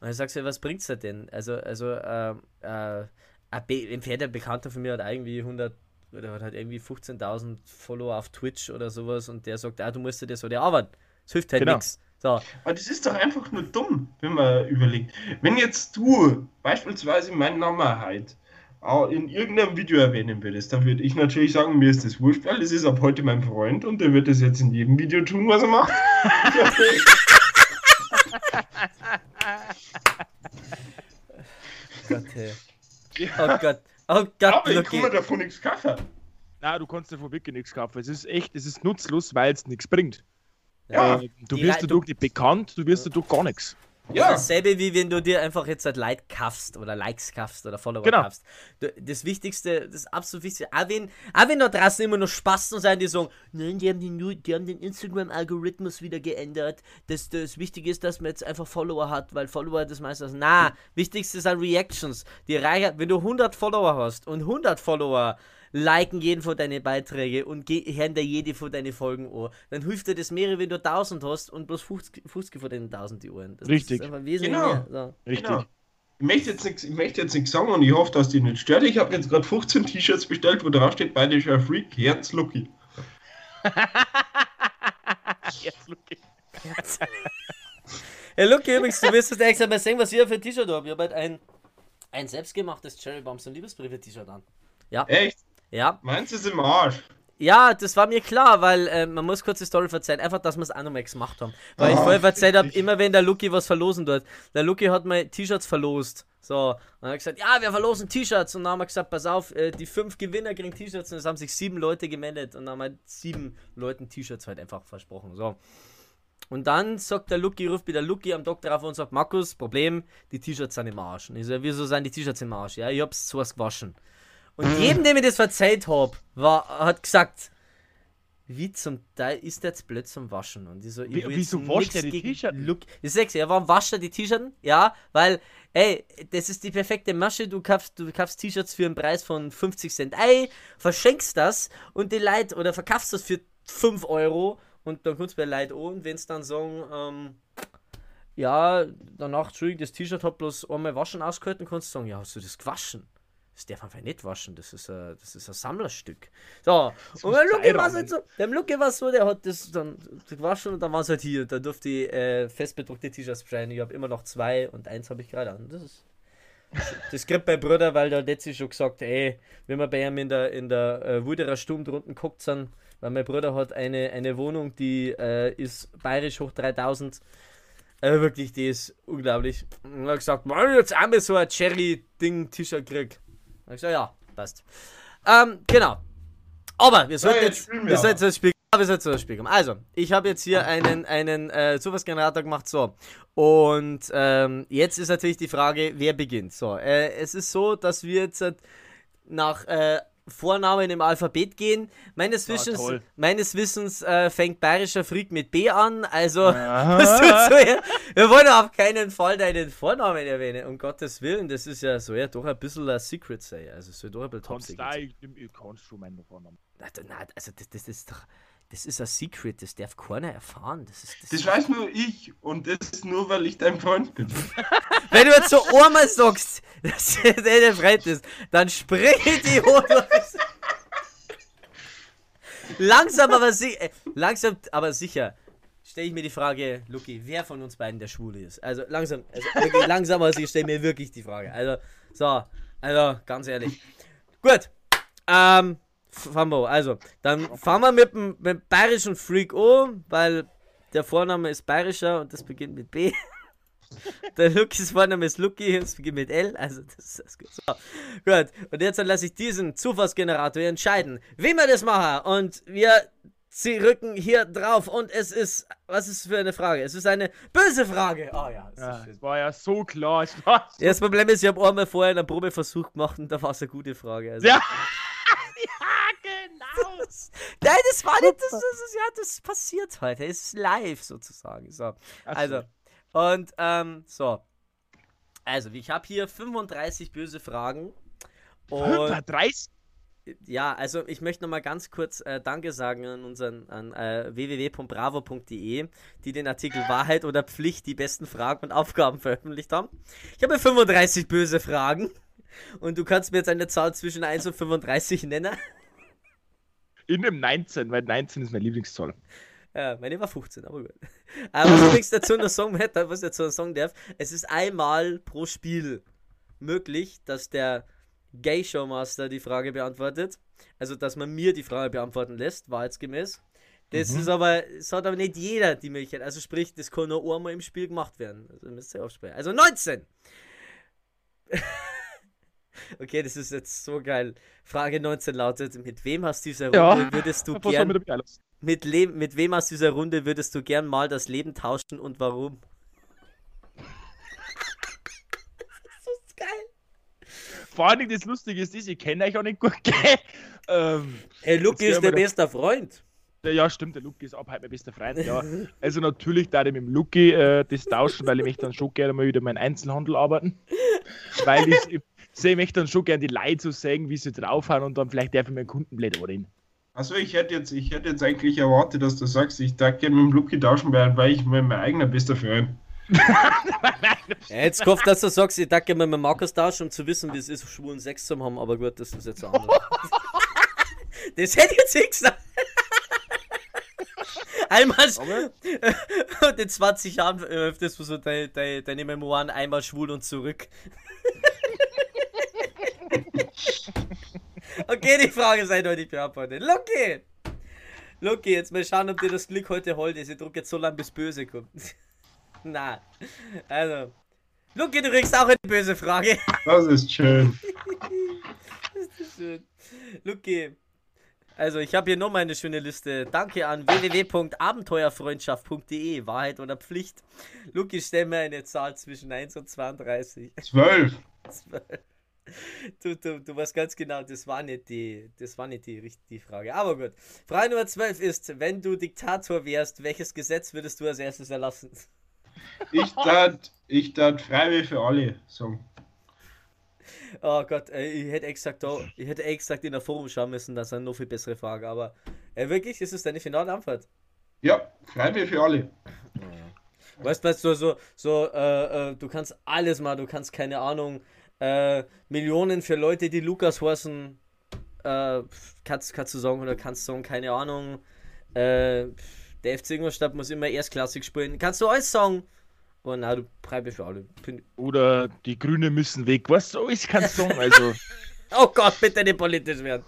Und ich sag so, was bringt's da denn? Also, also, ähm, äh, ein Be- ein Bekannter von mir hat irgendwie 100 oder hat halt irgendwie 15.000 Follower auf Twitch oder sowas und der sagt, ah, du musst dir das oder arbeiten. Das hilft halt Genau. nichts. So, Aber das ist doch einfach nur dumm, wenn man überlegt. Wenn jetzt du beispielsweise meinen Namen halt in irgendeinem Video erwähnen würdest, dann würde ich natürlich sagen, mir ist das wurscht, weil es ist ab heute mein Freund und der wird das jetzt in jedem Video tun, was er macht. Gott, hey. Oh Gott. Oh Gott, Aber ich kann mir davon nichts kaufen. Na, du kannst davon wirklich nichts kaufen. Es ist echt, es ist nutzlos, weil es nichts bringt. Ja. Äh, du wirst Leute- dadurch nicht bekannt, du wirst dadurch gar nichts. Ja, Dasselbe wie wenn du dir einfach jetzt halt Like kaufst oder Likes kaufst oder Follower Genau. kaufst. Du- Das Wichtigste, das absolut Wichtigste, auch wenn, auch wenn da draußen immer noch Spasten sein, die sagen, nein, die haben den, die haben den Instagram-Algorithmus wieder geändert. Das, das Wichtige ist, dass man jetzt einfach Follower hat, weil Follower das meistens. Na, wichtigste sind Reactions. Die Reihe, wenn du 100 Follower hast und 100 Follower liken jeden von deinen Beiträge und hören dir jede von deinen Folgen an, dann hilft dir das mehr, wenn du 1000 hast und bloß 50, 50 von den 1000 die Ohren. Das Richtig. ist einfach wesentlich Genau. So. Richtig. genau. Ich möchte jetzt nichts, ich möchte jetzt nichts sagen und ich hoffe, dass die nicht stört. Ich habe jetzt gerade 15 T-Shirts bestellt, wo drauf steht, beide schon Freak, Herz Lucky. Jetzt, Luki. Ja, look, übrigens, du wirst jetzt extra mal sehen, was ich für ein T-Shirt habe. Ich habe halt ein, ein selbstgemachtes Cherry Bombs und Liebesbriefe-T-Shirt an. Echt? Ja. Meins ist im Arsch. Ja, das war mir klar, weil äh, man muss kurz die Story verzeihen, einfach, dass wir es auch nochmal gemacht haben. Weil ich Ah, vorher verzeiht habe, immer wenn der Lucky was verlosen tut. Der Lucky hat mal T-Shirts verlost. So, und dann hat gesagt, ja, wir verlosen T-Shirts. Und dann haben wir gesagt, pass auf, äh, die fünf Gewinner kriegen T-Shirts. Und es haben sich sieben Leute gemeldet. Und dann haben wir sieben Leuten T-Shirts halt einfach versprochen. So. Und dann sagt der Lucky, ruft wieder Lucky am Doktor auf und sagt, Markus, Problem, die T-Shirts sind im Arsch. Und ich so, wieso sind die T-Shirts im Arsch? Ja, ich hab's zuerst gewaschen. Und jedem, dem ich das verzeiht hab, war, hat gesagt, wie zum Teil ist der jetzt blöd zum Waschen? Und ich so, ich Wie- wieso wascht er die T-Shirts? Ich sag's ja, warum wascht er die T-Shirts? Ja, weil, ey, das ist die perfekte Masche. Du kaufst, du kaufst T-Shirts für einen Preis von 50 Cent. Ey, verschenkst das und die Leute, oder verkaufst das für 5 Euro und dann kommst du bei Leuten an und wenn's dann sagen, ähm, ja, danach, Entschuldigung, das T-Shirt hat bloß einmal waschen ausgehalten, kannst du sagen, ja, hast du das gewaschen? Das darf einfach nicht waschen, das ist ein, das ist ein Sammlerstück. So, und beim Lucky war es halt so, beim Lucky war so, der hat das dann gewaschen und dann war es halt hier. Da durfte ich äh, festbedruckte T-Shirts bestellen. Ich habe immer noch zwei und eins habe ich gerade an. Das ist. Das kriegt mein Bruder, weil der letzte schon gesagt, ey, wenn wir bei ihm in der, in der äh, Wuderer Sturm drunten guckt sind, weil mein Bruder hat eine, eine Wohnung, die äh, ist bayerisch hoch 3000. Äh, wirklich, die ist unglaublich. Und er hat gesagt, ich jetzt einmal so ein Cherry-Ding-T-Shirt krieg. Hab ich gesagt, ja, passt. Ähm, genau. Aber wir sollten Ja, jetzt jetzt, wir aber. sollten das Spiel, wir sollten das Spiel kommen. Also, ich habe jetzt hier einen, einen äh, Zufallsgenerator gemacht, so. Und ähm, jetzt ist natürlich die Frage, wer beginnt. So, äh, es ist so, dass wir jetzt nach äh, Vornamen im Alphabet gehen. Meines Wissens, toll. meines Wissens äh, fängt bayerischer Freak mit B an, also so her? Wir wollen auf keinen Fall deinen Vornamen erwähnen, um Gottes Willen. Das ist ja so ja doch ein bisschen ein Secret sein. Also es soll doch ein bisschen top secret du, sein. kannst schon meinen Vornamen. Na, also das, das ist doch. Das ist ein Secret, das darf keiner erfahren. Das ist, das Das ist, weiß nur ich und das nur, weil ich dein Freund bin. Wenn du jetzt so einmal sagst, dass der der Freund ist, dann sprich die Hose. langsam aber sicher, langsam aber sicher stelle ich mir die Frage, Luki, wer von uns beiden der Schwule ist. Also langsam, also wirklich langsam aber sicher stelle mir wirklich die Frage. Also, so, also ganz ehrlich. Gut, ähm, An. Also, dann fahren wir mit dem, mit dem bayerischen Freak an, weil der Vorname ist bayerischer und das beginnt mit B. Der Lukis Vorname ist Lucky und es beginnt mit L, also das ist das gut. So, gut. Und jetzt lasse ich diesen Zufallsgenerator entscheiden, wie wir das machen. Und wir sie rücken hier drauf und es ist, was ist für eine Frage? Es ist eine böse Frage. Oh ja, das Ja, das war ja so klar. Ich war so Ja, das Problem ist, ich habe einmal vorher einen Probeversuch gemacht und da war es eine gute Frage. Also. Ja, genau. Nein, das war nicht, das, das ist, ja, das passiert heute. Es ist live sozusagen. So. Also, und, ähm, so. Also, ich habe hier 35 böse Fragen. Und 30? ja, also ich möchte nochmal ganz kurz äh, Danke sagen an unseren an äh, www.bravo.de, die den Artikel Wahrheit oder Pflicht die besten Fragen und Aufgaben veröffentlicht haben. Ich habe 35 böse Fragen und du kannst mir jetzt eine Zahl zwischen 1 und 35 nennen. In dem 19, weil 19 ist meine Lieblingszahl. Ja, meine war 15, aber gut. Aber was ich übrigens dazu noch sagen was ich dazu noch sagen darf, es ist einmal pro Spiel möglich, dass der Gay Showmaster die Frage beantwortet. Also, dass man mir die Frage beantworten lässt, wahrheitsgemäß. Das ist aber, es hat aber nicht jeder die Möglichkeit. Also sprich, das kann nur einmal im Spiel gemacht werden. Also müsst ihr aufspielen. Also 19! Okay, das ist jetzt so geil. Frage 19 lautet: Mit wem hast du dieser Ja, Runde würdest du gern lassen? mit, Le mit wem aus dieser Runde würdest du gern mal das Leben tauschen und warum? das ist geil. Vor allem das Lustige ist, ich kenne euch auch nicht gut? Ähm, Hey, Jetzt ist der beste Freund. ja, ja, stimmt, der Luki ist ab heute mein bester Freund, ja. Also natürlich da ich mit dem Luki äh, das tauschen, weil ich möchte dann schon gerne mal wieder meinen Einzelhandel arbeiten. Weil ich, ich sehe mich dann schon gerne die Leute so sehen, wie sie draufhauen und dann vielleicht darf ich meinen Kundenblätter reden. Also ich hätte jetzt, ich hätte jetzt eigentlich erwartet, dass du sagst, ich darf gerne mit dem Lucky tauschen, weil weil ich mein, mein eigener bester Freund. Ja, jetzt gehofft, dass du sagst, ich danke mir mit Markus tauschen, um zu wissen, wie es ist, schwulen Sex zu haben, aber gut, das ist jetzt anders. das hätte ich jetzt nicht gesagt. Einmal und in 20 Jahren äh, das so deine, deine, deine Memoiren einmal schwul und zurück. Okay, die Frage ist eindeutig beantwortet. Lucky! Lucky, jetzt mal schauen, ob dir das Glück heute hold ist. Ich drücke jetzt so lange, bis böse kommt. Na, also. Lucky, du kriegst auch eine böse Frage. Das ist schön. Schön. Lucky. Also, ich habe hier nochmal eine schöne Liste. Danke an www.abenteuerfreundschaft.de. Wahrheit oder Pflicht. Lucky, stell mir eine Zahl zwischen 1 und 32. Zwölf. Du, du, du weißt ganz genau, das war nicht die, das war nicht die richtige Frage. Aber gut. Frage Nummer 12 ist, wenn du Diktator wärst, welches Gesetz würdest du als erstes erlassen? Ich tat, ich tat Freiwillig für alle sagen. Oh Gott, ich hätte exakt, ich hätte exakt in der Forum schauen müssen, das ist eine noch viel bessere Frage. Aber äh, wirklich, ist es deine finale Antwort? Ja, Freiwillig für alle. Weißt du, so, so, so äh, äh, du kannst alles mal, du kannst keine Ahnung, äh, Millionen für Leute, die Lukas heißen, äh, kannst, kannst du sagen, oder kannst du sagen, keine Ahnung, äh, der FC Ingolstadt muss immer erstklassig spielen. Kannst du alles sagen? Aber nein, du Freiwillig für alle. Oder die Grünen müssen weg. Was so ich kann sagen, also. Oh Gott, bitte nicht politisch werden.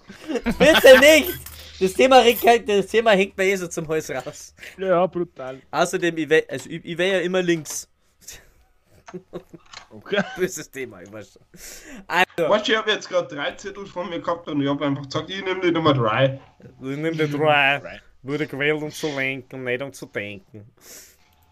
bitte nicht! Das Thema, das Thema hängt eh so zum Hals raus. ja, brutal. Außerdem, ich wäre also ich, ich wär ja immer links. Okay. Böses Thema, ich weiß schon. Also, Weißt du, ich habe jetzt gerade drei Zettel von mir gehabt und ich habe einfach gesagt, ich nehme die Nummer drei. ich nehme die drei. Wurde gewählt, um zu lenken, nicht um zu denken.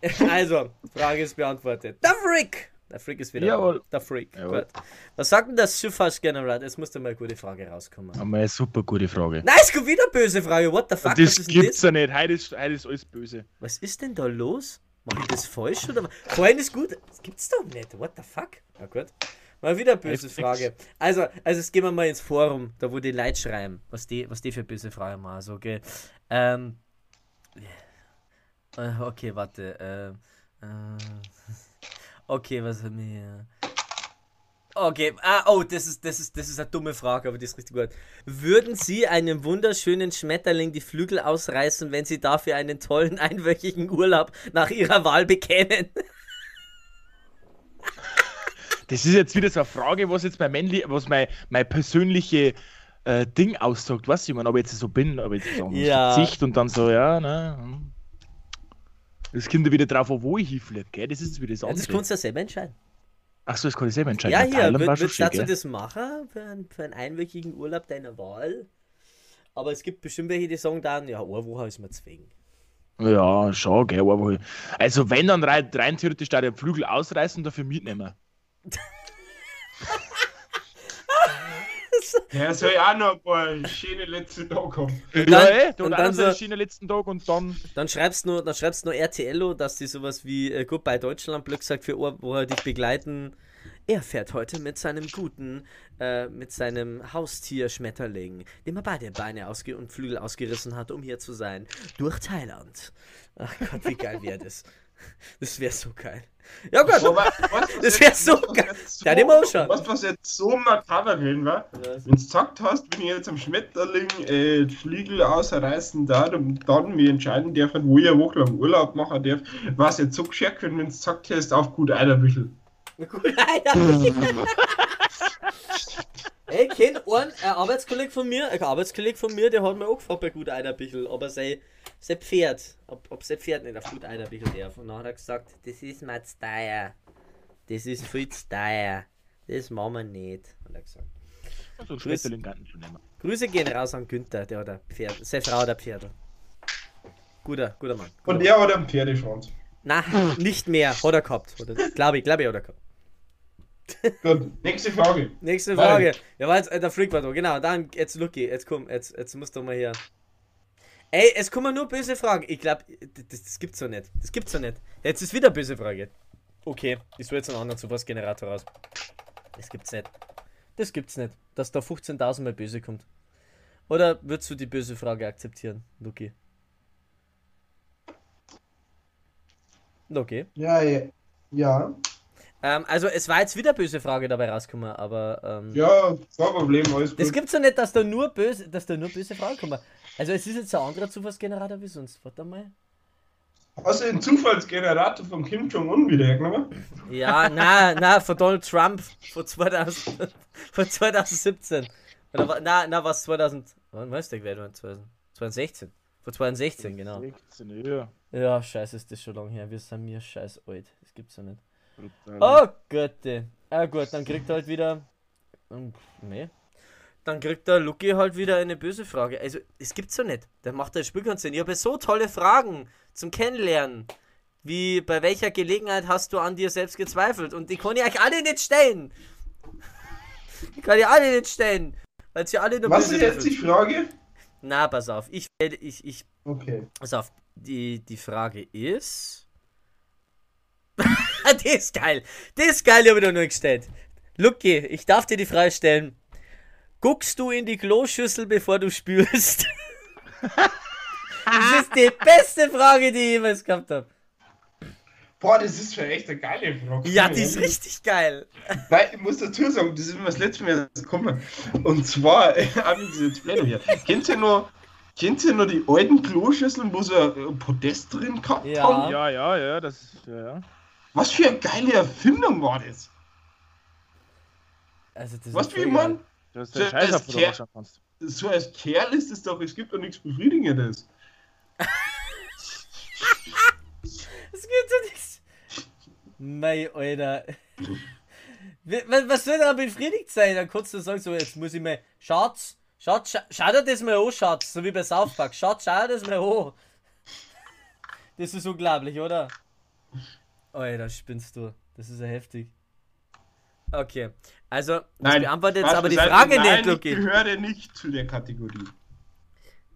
Also, Frage ist beantwortet. Der Freak! Der Freak ist wieder Jawohl. da. Der Freak. Jawohl. Gut. Was sagt denn das Schifffahrtsgeneral? Jetzt muss da mal eine gute Frage rauskommen. Aber eine super gute Frage. Nein, es kommt wieder eine böse Frage. What the fuck? das denn gibt's ja nicht. Heute ist, heute ist alles böse. Was ist denn da los? Mach ich das falsch oder? Vorhin ist gut. Das gibt's doch nicht. What the fuck? Na gut. Mal wieder eine böse. Frage. Also, also jetzt gehen wir mal ins Forum, da wo die Leute schreiben, was die, was die für böse Fragen machen. So, okay. Ähm. äh, Okay, warte. Ähm. Äh, okay, was haben wir hier? Okay, ah, oh, das ist, das, ist, das ist eine dumme Frage, aber die ist richtig gut. Würden Sie einem wunderschönen Schmetterling die Flügel ausreißen, wenn Sie dafür einen tollen einwöchigen Urlaub nach Ihrer Wahl bekämen? Das ist jetzt wieder so eine Frage, was jetzt mein männli was mein, mein persönliche, äh, Ding aussagt, was ich meine, ob ich jetzt so bin, ob ich jetzt so Ja. Gesicht und dann so, ja, ne. hm. Das kommt ja wieder drauf, wo ich hinfliege, gell? Das ist wieder das Ja, andere. das kannst du ja selber entscheiden. Achso, das kann ich selber entscheiden. Ja, hier, würd, würdest du gell? das machen für einen, für einen einwöchigen Urlaub deiner Wahl? Aber es gibt bestimmt welche, die sagen dann, ja, eine Woche ist mir zwingen. Ja, schon, gell, aber Also, wenn dann rein, rein theoretisch da den Flügel ausreißen und dafür mitnehmen. Der soll ja auch noch ein paar schöne letzte Tage haben. ja, dann- ey, und und dann so- Schiene letzten Tag und dann. Dann schreibst du nur, dann schreibst du nur RTLO, dass die sowas wie äh, Goodbye Deutschland Glück sagt für Ohr, wo er dich begleiten. Er fährt heute mit seinem guten, äh, mit seinem Haustier Schmetterling, dem er beide Beine ausge und Flügel ausgerissen hat, um hier zu sein, durch Thailand. Ach Gott, wie geil wäre das? Das wäre so geil. Ja gut, Aber was, was Das jetzt- wär so was geil. jetzt Der ausschauen. Was, was jetzt so makaber drin war, Was? wenn du gesagt hast, wenn ich jetzt am Schmetterling äh, Flügel ausreißen darf und dann mir entscheiden darf, wo ich eine Woche lang Urlaub machen darf, war es jetzt so geschickt, wenn du gesagt hast, auf gut einer Büchel. Gut, Alter. Ey, kennt einen, ein Arbeitskollege von mir, ein Arbeitskollege von mir, der hat mir auch gefragt bei Gut Eiderbichl, ob er sein, sein Pferd, ob, ob sein Pferd nicht auf Gut Eiderbichl darf. Und dann hat er gesagt, das ist mir zu teuer. Das ist viel zu teuer. Das machen wir nicht, hat er gesagt. So ein Schmetterling kann ich schon nehmen. Grüße gehen raus an Günther, der hat ein Pferd, seine Frau hat ein Pferd. Guter, guter Mann. Guter Und Mann. der hat einen Pferdeschwanz. Na, nicht mehr, hat er gehabt. Glaube ich, glaube ich, hat er gehabt. Gut, nächste Frage. Nächste Nein. Frage. Ja, war jetzt, äh, der Freak war da. Genau, dann, jetzt Lucky, jetzt komm, jetzt, jetzt musst du mal hier. Ey, es kommen nur böse Fragen. Ich glaube, das, das gibt's so nicht. Das gibt's so nicht. Jetzt ist wieder eine böse Frage. Okay, ich suche jetzt einen anderen Zufallsgenerator raus. Das gibt's nicht. Das gibt's nicht, dass da 15.000 mal böse kommt. Oder würdest du die böse Frage akzeptieren, Lucky? Lucky? Ja, ja. Ja, Ähm, also, es war jetzt wieder böse Frage dabei rausgekommen, aber. Ähm, ja kein Problem, alles gut. gibt's ja nicht, dass da nur böse, dass da nur böse Fragen kommen. Also es ist jetzt ein anderer Zufallsgenerator wie sonst. Warte mal. Hast du den Zufallsgenerator von Kim Jong-un wieder hergenommen? Ja, na, na, von Donald Trump von 2000, von 2017. Oder na, na, was 2000, wann es der gewählt worden? 2000 2016. Von 2016, genau. 16, ja. Ja, scheiße, ist das schon lange her. Wir sind mir scheiß alt. Das gibt's ja nicht. Brutal. Oh Gott. Ah gut, dann kriegt er halt wieder. Ähm, Nee. Dann kriegt der Lucky halt wieder eine böse Frage. Also, es gibt's ja nicht. Der macht ein Spielkonzert. Ich habe so tolle Fragen zum Kennenlernen. Wie bei welcher Gelegenheit hast du an dir selbst gezweifelt? Und die kann ich euch alle nicht stellen. Die kann ich alle nicht stellen. Weil sie alle nur Was böse ist jetzt die Frage? Na, pass auf. Ich, ich, ich, Okay. Pass auf, die, die Frage ist. die ist geil. Die ist geil, die habe ich doch nur gestellt. Lucky, ich darf dir die Frage stellen. Guckst du in die Kloschüssel, bevor du spülst? das ist die beste Frage, die ich jemals gehabt habe. Boah, das ist schon echt eine geile Frage. Ja, die ist richtig geil. Nein, ich muss dazu sagen, das ist mir das letzte Mal gekommen. Und zwar, dieser Let's Play hier. Kennt ihr noch, kennt ihr noch die alten Kloschüsseln, wo sie ein Podest drin gehabt Ja. haben? Ja, ja, ja, das ja, ja. Was für eine geile Erfindung war das? Also, das Was ist wie man? Du hast So, den Scheiß das auf Ker- anschauen kannst. So als Kerl ist es doch, es gibt doch nichts Befriedigendes. Das geht ja nichts. Mei, Alter. Was, was soll da befriedigt sein? Dann kannst du sagen, so, jetzt muss ich mal. Schatz, Schatz, scha schau dir das mal an, Schatz. So wie bei South Park. Schatz, schau dir das mal an. Das ist unglaublich, oder? Alter, spinnst du. Das ist ja heftig. Okay. Also, das beantwortet jetzt aber die. Frage Nein, nicht, Lucky. Ich gehöre nicht zu der Kategorie.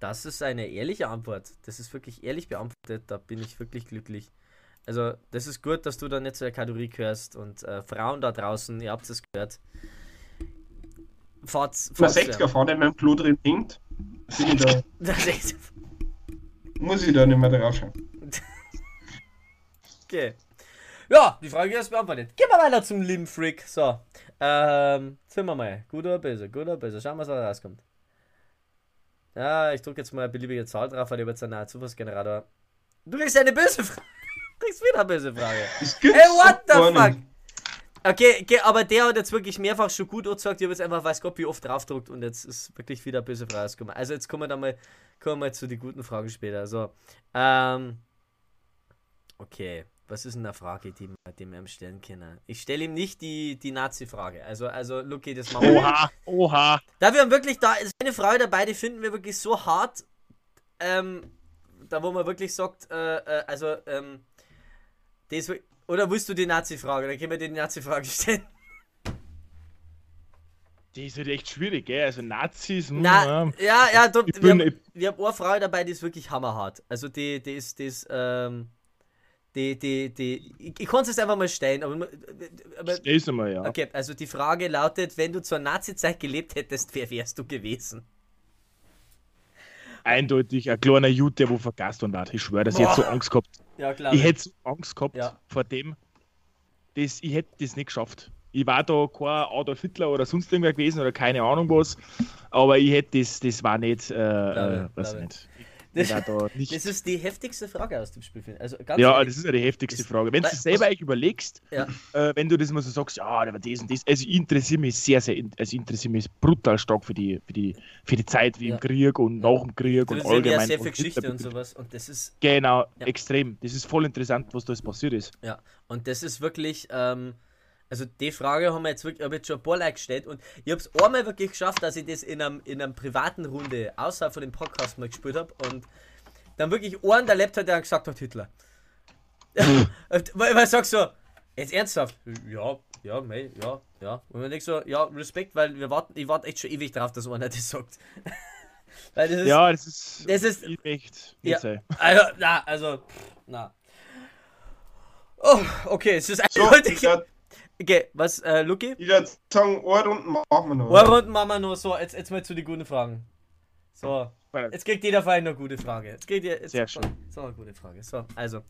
Das ist eine ehrliche Antwort. Das ist wirklich ehrlich beantwortet. Da bin ich wirklich glücklich. Also, das ist gut, dass du da nicht zu der Kategorie gehörst. Und äh, Frauen da draußen, ihr habt es gehört. Fahrt, ein 60er vorne in meinem Klo drin ich da, echt. muss ich da nicht mehr draufschauen. Okay. Ja, die Frage ist beantwortet. Gehen wir weiter zum Freak. So. Ähm, sind wir mal. Gut oder böse? Gut oder böse? Schauen wir, was da rauskommt. Ja, ich drücke jetzt mal eine beliebige Zahl drauf, weil ich jetzt einen Zufallsgenerator. Du kriegst eine böse Frage. Du kriegst wieder eine böse Frage. Hey, what the fuck? Okay, okay, aber der hat jetzt wirklich mehrfach schon gut gesagt. Ich habe jetzt einfach, weiß Gott, wie oft draufgedruckt und jetzt ist wirklich wieder eine böse Frage rausgekommen. Also jetzt kommen wir dann mal, kommen wir mal zu den guten Fragen später. So, ähm, okay, was ist denn eine Frage, die wir dem ihm stellen können? Ich stelle ihm nicht die, die Nazi-Frage. Also, also, Luki, das machen wir. Oha, oha. Da wir haben wirklich, da ist eine Frage dabei, die finden wir wirklich so hart, ähm, da wo man wirklich sagt, äh, äh, also, ähm, das, oder willst du die Nazi-Frage? Dann können wir dir die Nazi-Frage stellen. Die ist halt echt schwierig, gell? Also Nazis, hm, Na, ja. ja, ja, du, Ich wir, bin, haben, ich, wir haben eine Frage dabei, die ist wirklich hammerhart. Also, die, die ist, die ist, ähm, die, die, die, ich, ich kann es jetzt einfach mal stellen, aber, aber stell's mal, ja. okay, also die Frage lautet, wenn du zur Nazi-Zeit gelebt hättest, wer wärst du gewesen? Eindeutig ein kleiner Jute, der wo vergast und hat. Ich schwöre, dass ich hätte so Angst gehabt. Ja, klar. Ich hätte so Angst gehabt Ja. vor dem. Das, ich hätte das nicht geschafft. Ich war da kein Adolf Hitler oder sonst irgendwer gewesen oder keine Ahnung was. Aber ich hätte das, das war nicht, äh, äh, ich, weiß glaube. nicht. Ich war da. Das ist die heftigste Frage aus dem Spielfilm. Also ganz ja, ehrlich, das ist ja die heftigste Das- Frage. Wenn du es selber eigentlich überlegst, Ja. äh, wenn du das mal so sagst, ja, war das und das, also ich interessiere mich sehr, sehr, also ich interessiere mich brutal stark für die, für die, für die Zeit wie Ja. im Krieg und nach dem Krieg und hast ja sehr allgemein. viel Geschichte und sowas. Und das ist, Genau, Ja. extrem. Das ist voll interessant, was da jetzt passiert ist. ja, und das ist wirklich, ähm, also die Frage haben wir jetzt wirklich, habe jetzt schon ein paar Leute gestellt und ich habe es einmal wirklich geschafft, dass ich das in einem, in einem privaten Runde außerhalb von dem Podcast mal gespielt habe und dann wirklich einen der hat, der gesagt hat, Hitler. Und weil ich sag so, jetzt ernsthaft, ja, ja, mei, ja, ja. Und dann denk ich so, ja, Respekt, weil wir warten, ich warte echt schon ewig drauf, dass einer das sagt. weil das ist, ja, das ist, das ist- echt. Ja. sein. Also, na, also, na. Oh, okay, es ist So, eindeutig. Okay, was, äh, Luki? ich würd sagen, Ohrrunden machen wir noch. Runde machen wir nur so, jetzt, jetzt mal zu den guten Fragen. So, jetzt kriegt jeder Verein eine gute Frage. Jetzt kriegt ihr, jetzt, Sehr schön. So, eine gute Frage. So, also,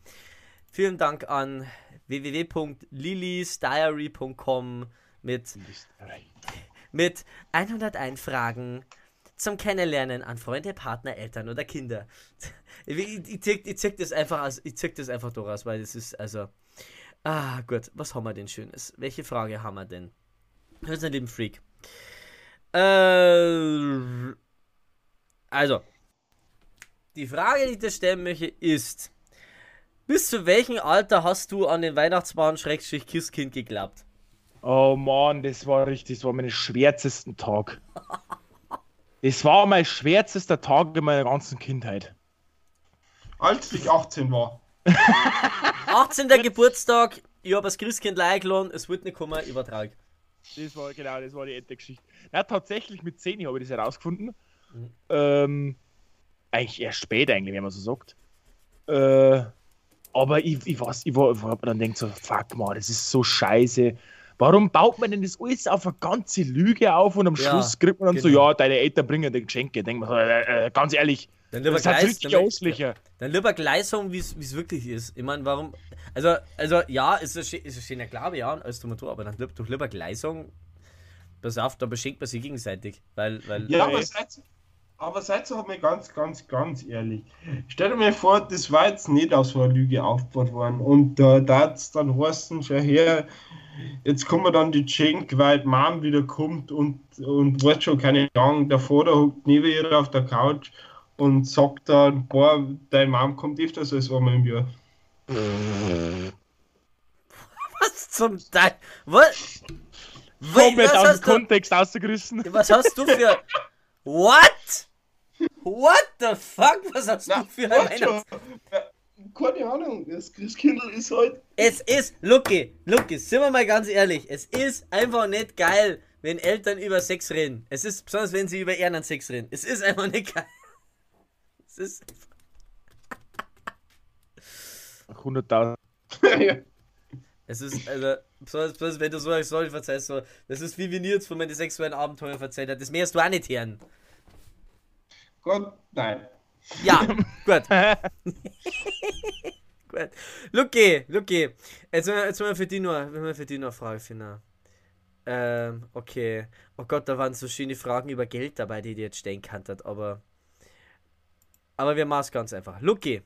vielen Dank an www.lilysdiary.com mit, mit 101 Fragen zum Kennenlernen an Freunde, Partner, Eltern oder Kinder. Ich, ich, ich, ich das einfach aus, ich das einfach daraus, weil das ist, also. Ah, gut, was haben wir denn Schönes? Welche Frage haben wir denn? Hörst du, lieben Freak? Äh, also, die Frage, die ich dir stellen möchte, ist: Bis zu welchem Alter hast du an den Weihnachtsmann Schrägstrich Christkind geglaubt? Oh Mann, das war richtig, das war mein schwärzesten Tag. Das war mein schwärzester Tag in meiner ganzen Kindheit. Als ich 18 war. 18. Geburtstag, ich habe das Christkind eingeladen, es wird nicht kommen, übertrag. Das war genau, das war die ente Geschichte. Ja, tatsächlich mit 10 habe ich das herausgefunden. Mhm. Ähm, eigentlich erst spät, eigentlich, wenn man so sagt. Äh, aber ich, ich weiß, ich war, ich hab mir dann denkt so, fuck man, das ist so scheiße. Warum baut man denn das alles auf eine ganze Lüge auf und am Ja, Schluss kriegt man dann so, genau. ja, deine Eltern bringen dir Geschenke. Denk man so, äh, äh, ganz ehrlich, Dann lieber das hat richtig dann, Auslicher. dann lieber gleich sagen, wie es wirklich ist. Ich meine, warum. Also, also ja, ist schö- ist ein schöner Glaube, ja, als du aber dann doch lieber gleich sagen, pass auf, da beschenkt man sich gegenseitig. Weil, weil. Ja, aber seid, aber seid doch mal ganz, ganz, ganz ehrlich. Stell dir mal vor, das war jetzt nicht aus so einer Lüge aufgebaut worden. Und da da hat's dann heißen, schau her, jetzt kommen dann die Geschenke, weil die Mom wieder kommt und, und weiß schon, keine Ahnung, der Vater hockt neben ihr auf der Couch und sagt dann, boah, deine Mom kommt öfters als einmal im Jahr. Was zum Teil? Was? Komplett was aus dem hast du, Kontext ausgerissen. was hast du für. What? What the fuck? Was hast Na, du für ein weißt schon, Weihnachts... keine Ahnung, das Christkindl ist halt Es ist, Lucky, Lucky, sind wir mal ganz ehrlich, es ist einfach nicht geil, wenn Eltern über Sex reden. Es ist, besonders wenn sie über Ehren Sex reden. Es ist einfach nicht geil. Es ist, 100.000. ja. es ist, also, besonders, besonders wenn du so eine Story verzeihst, so, das ist wie jetzt von meinen sexuellen Abenteuern erzählt habe, das mehrst du auch nicht hören. Gott, nein. Ja, gut. gut. Lucky, Lucky. Jetzt, wollen wir- für die nur, wenn wir für die noch eine Frage finden. Ähm, okay. Oh Gott, da waren so schöne Fragen über Geld dabei, die dir jetzt stellen kanntet, aber. Aber wir machen es ganz einfach. Lucky.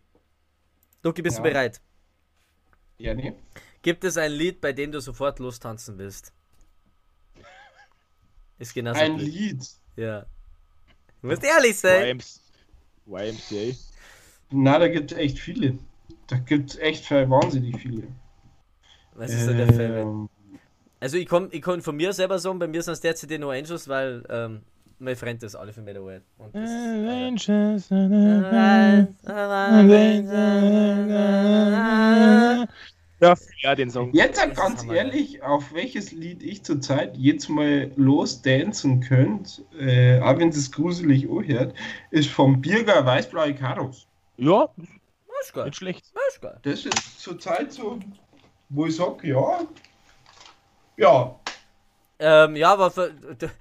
Lucky, bist du Ja. bereit? Ja, nee. Gibt es ein Lied, bei dem du sofort lostanzen willst? Ist genauso Ein blöd. Lied. Ja. Du musst ehrlich sein. YMC YMCA. Na, da gibt es echt viele. Da gibt es echt wahnsinnig viele. Was ist so der Favorite? Ähm, Also ich kann, ich kann von mir selber sagen, bei mir sind es derzeit die No Angels, weil ähm, mein Freund ist alle für mich der Und das ist, Ja, ja, den Song. Jetzt halt ganz ehrlich, auf welches Lied ich zurzeit jetzt mal losdancen könnt, äh, auch wenn es gruselig anhört, ist vom Birger Weißblaue Karos. Ja, ist geil. nicht schlecht. Ist geil. Das ist zurzeit so, wo ich sage, ja, ja, Ähm, ja, aber für,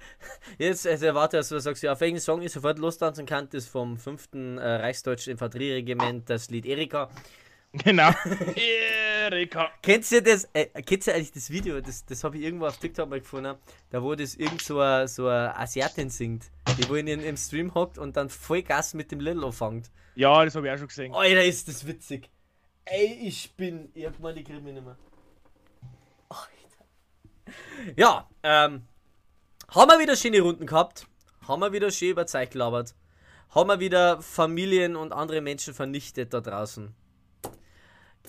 jetzt also erwarte, dass du sagst, ja, auf welchen Song ich sofort lostanzen kann, das vom 5. Äh, Reichsdeutschen Infanterieregiment, das Lied Erika. Genau. Erika. Kennt ihr das? Äh, kennt ihr eigentlich das Video? Das, das habe ich irgendwo auf TikTok mal gefunden. Da wo das irgend so eine, so eine Asiatin singt, die wo in im Stream hockt und dann voll Gas mit dem Little anfängt. Ja, das habe ich auch schon gesehen. Alter, ist das witzig. Ey, ich bin. Ich hab mal die krieg mich nicht mehr. Ja, ähm. Haben wir wieder schöne Runden gehabt. Haben wir wieder schön über Zeit gelabert. Haben wir wieder Familien und andere Menschen vernichtet da draußen.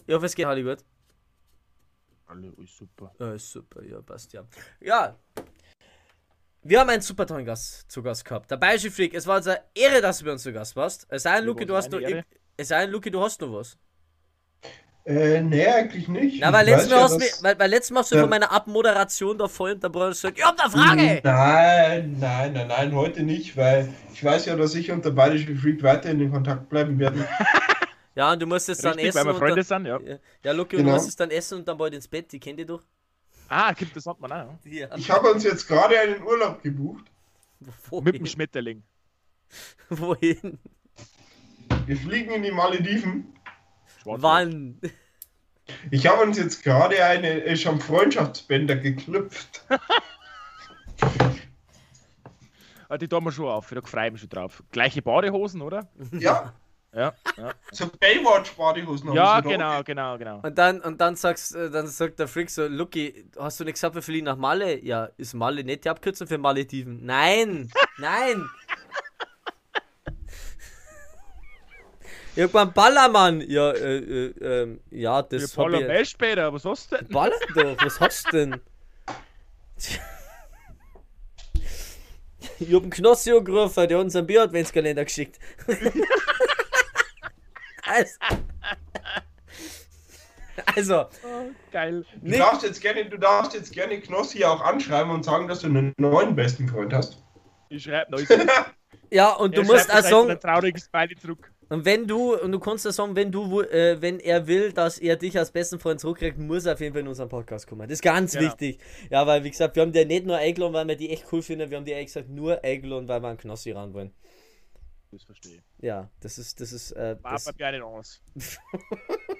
Ich hoffe, es geht alle gut. Alle, alles super. Ja, ist super, ja, passt ja. Ja. Wir haben einen super tollen Gast zu Gast gehabt. Der Bayerische Freak. Es war uns eine Ehre, dass du bei uns zu Gast warst. Es sei denn, Mir Luki, du war's hast noch. eine Ehre. irg- Es sei denn, Luki, du hast noch was. Äh, nee, eigentlich nicht. Na, weil letztes Mal, ja, hast du mich, weil, weil letztes Mal hast du Ja. von meiner Abmoderation da voll unterbrochen und gesagt, ich hab eine Frage! Nein, nein, nein, nein, heute nicht, weil ich weiß ja, dass ich und der Bayerische Freak weiterhin in Kontakt bleiben werden. Ja, und du musst es dann essen. weil wir und Freunde dann, sind, ja. ja, ja, Luki, und du Genau. musst es dann essen und dann bald ins Bett. Die kennt ihr doch. Ah, gibt das hat man auch. Ich habe uns jetzt gerade einen Urlaub gebucht. Wohin? Mit dem Schmetterling. Wohin? Wir fliegen in die Malediven. Schwarz. Wann? Ich habe uns jetzt gerade eine äh, schon Freundschaftsbänder geknüpft. Ah, die tun wir schon auf, da freue ich mich schon drauf. Gleiche Badehosen, oder? Ja, Ja, ja. so Baywatch-Badehosen haben ja genau, genau, genau. Und dann, und dann sagst, äh, dann sagt der Freak so, Lucky, hast du nicht gesagt, wir fliegen nach Malle? Ja, ist Malle nicht die Abkürzung für Malediven? Nein! Nein! Irgendwann Ballermann! Ja, äh, äh, ähm, ja, das hab Paul ich... mehr später, was hast du denn? Ballern doch, was hast du denn? Ich hab einen Knossi angerufen, der hat uns einen Bier-Adventskalender geschickt. also, also, Geil. Du darfst jetzt gerne, du darfst jetzt gerne Knossi auch anschreiben und sagen, dass du einen neuen besten Freund hast. Ich schreibe neues. ja, und du Er musst auch sagen, ein trauriges Smiley zurück. Und wenn du, und du kannst auch sagen, wenn du, äh, wenn er will, dass er dich als besten Freund zurückkriegt, muss er auf jeden Fall in unseren Podcast kommen. Das ist ganz Genau. wichtig. Ja, weil, wie gesagt, wir haben die nicht nur eingeladen, weil wir die echt cool finden, wir haben die ehrlich gesagt nur eingeladen, weil wir einen Knossi ran wollen. Das verstehe. Ja, das ist, das ist, äh, War das, bei mir eine aus.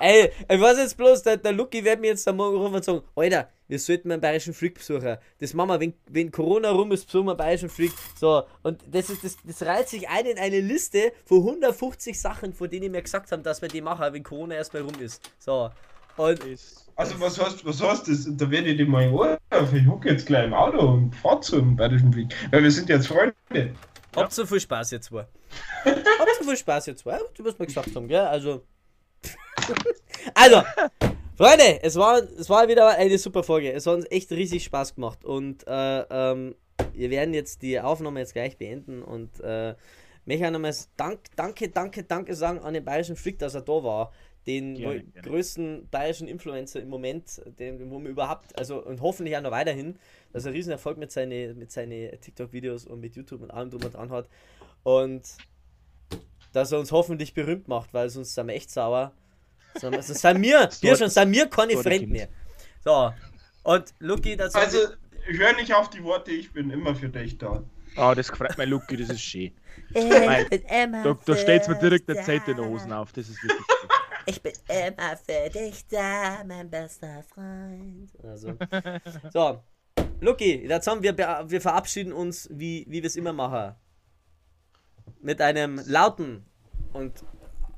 Ey, ich weiß jetzt bloß, der, der Lucky wird mir jetzt am Morgen rufen und sagen, Alter, wir sollten einen bayerischen Freak besuchen. Das machen wir, wenn, wenn Corona rum ist, besuchen wir einen bayerischen Freak. So, und das ist, das, das reiht sich ein in eine Liste von 150 Sachen, von denen wir gesagt haben, dass wir die machen, wenn Corona erstmal rum ist. So. Und Also was heißt, was heißt das? Da werde ich dir mal anrufen. Ich hocke jetzt gleich im Auto und fahr zum Bayerischen Freak. Weil wir sind jetzt Freunde. habt so viel Spaß jetzt zwei. habt so viel Spaß jetzt zwei. Du wirst mal gesagt haben, gell? Also. also, Freunde, es war, es war wieder eine super Folge. Es hat uns echt riesig Spaß gemacht. Und äh, ähm, wir werden jetzt die Aufnahme jetzt gleich beenden. Und äh, möchte auch nochmals Dank, danke, danke, danke sagen an den bayerischen Freak, dass er da war. Den Gerne, gerne. größten bayerischen Influencer im Moment, den wo wir überhaupt, also und hoffentlich auch noch weiterhin, dass er riesen Erfolg mit seinen mit seine TikTok-Videos und mit YouTube und allem drum und dran hat. Und dass er uns hoffentlich berühmt macht, weil sonst sind wir echt sauer. Sonst sonst sind wir, wir schon, sind wir keine der Kind. mehr. So. Und Lucky, das Also, hör nicht auf die Worte, ich bin immer für dich da. Ah, das gefreut mein Lucky, das ist schön. Ich bin immer Da, da steht mir direkt eine dich Zeit in den Hosen auf, das ist wirklich schön. Ich bin immer für dich da, mein bester Freund. Also. So. Lucky, jetzt haben wir, wir verabschieden uns, wie, wie wir es immer machen. Mit einem lauten und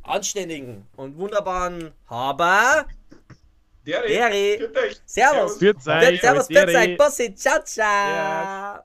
anständigen und wunderbaren Haber. Dere. Dere. Grüß euch. Servus. Für Zeit. Servus, Servus, Bussi, ciao, ciao. Ja.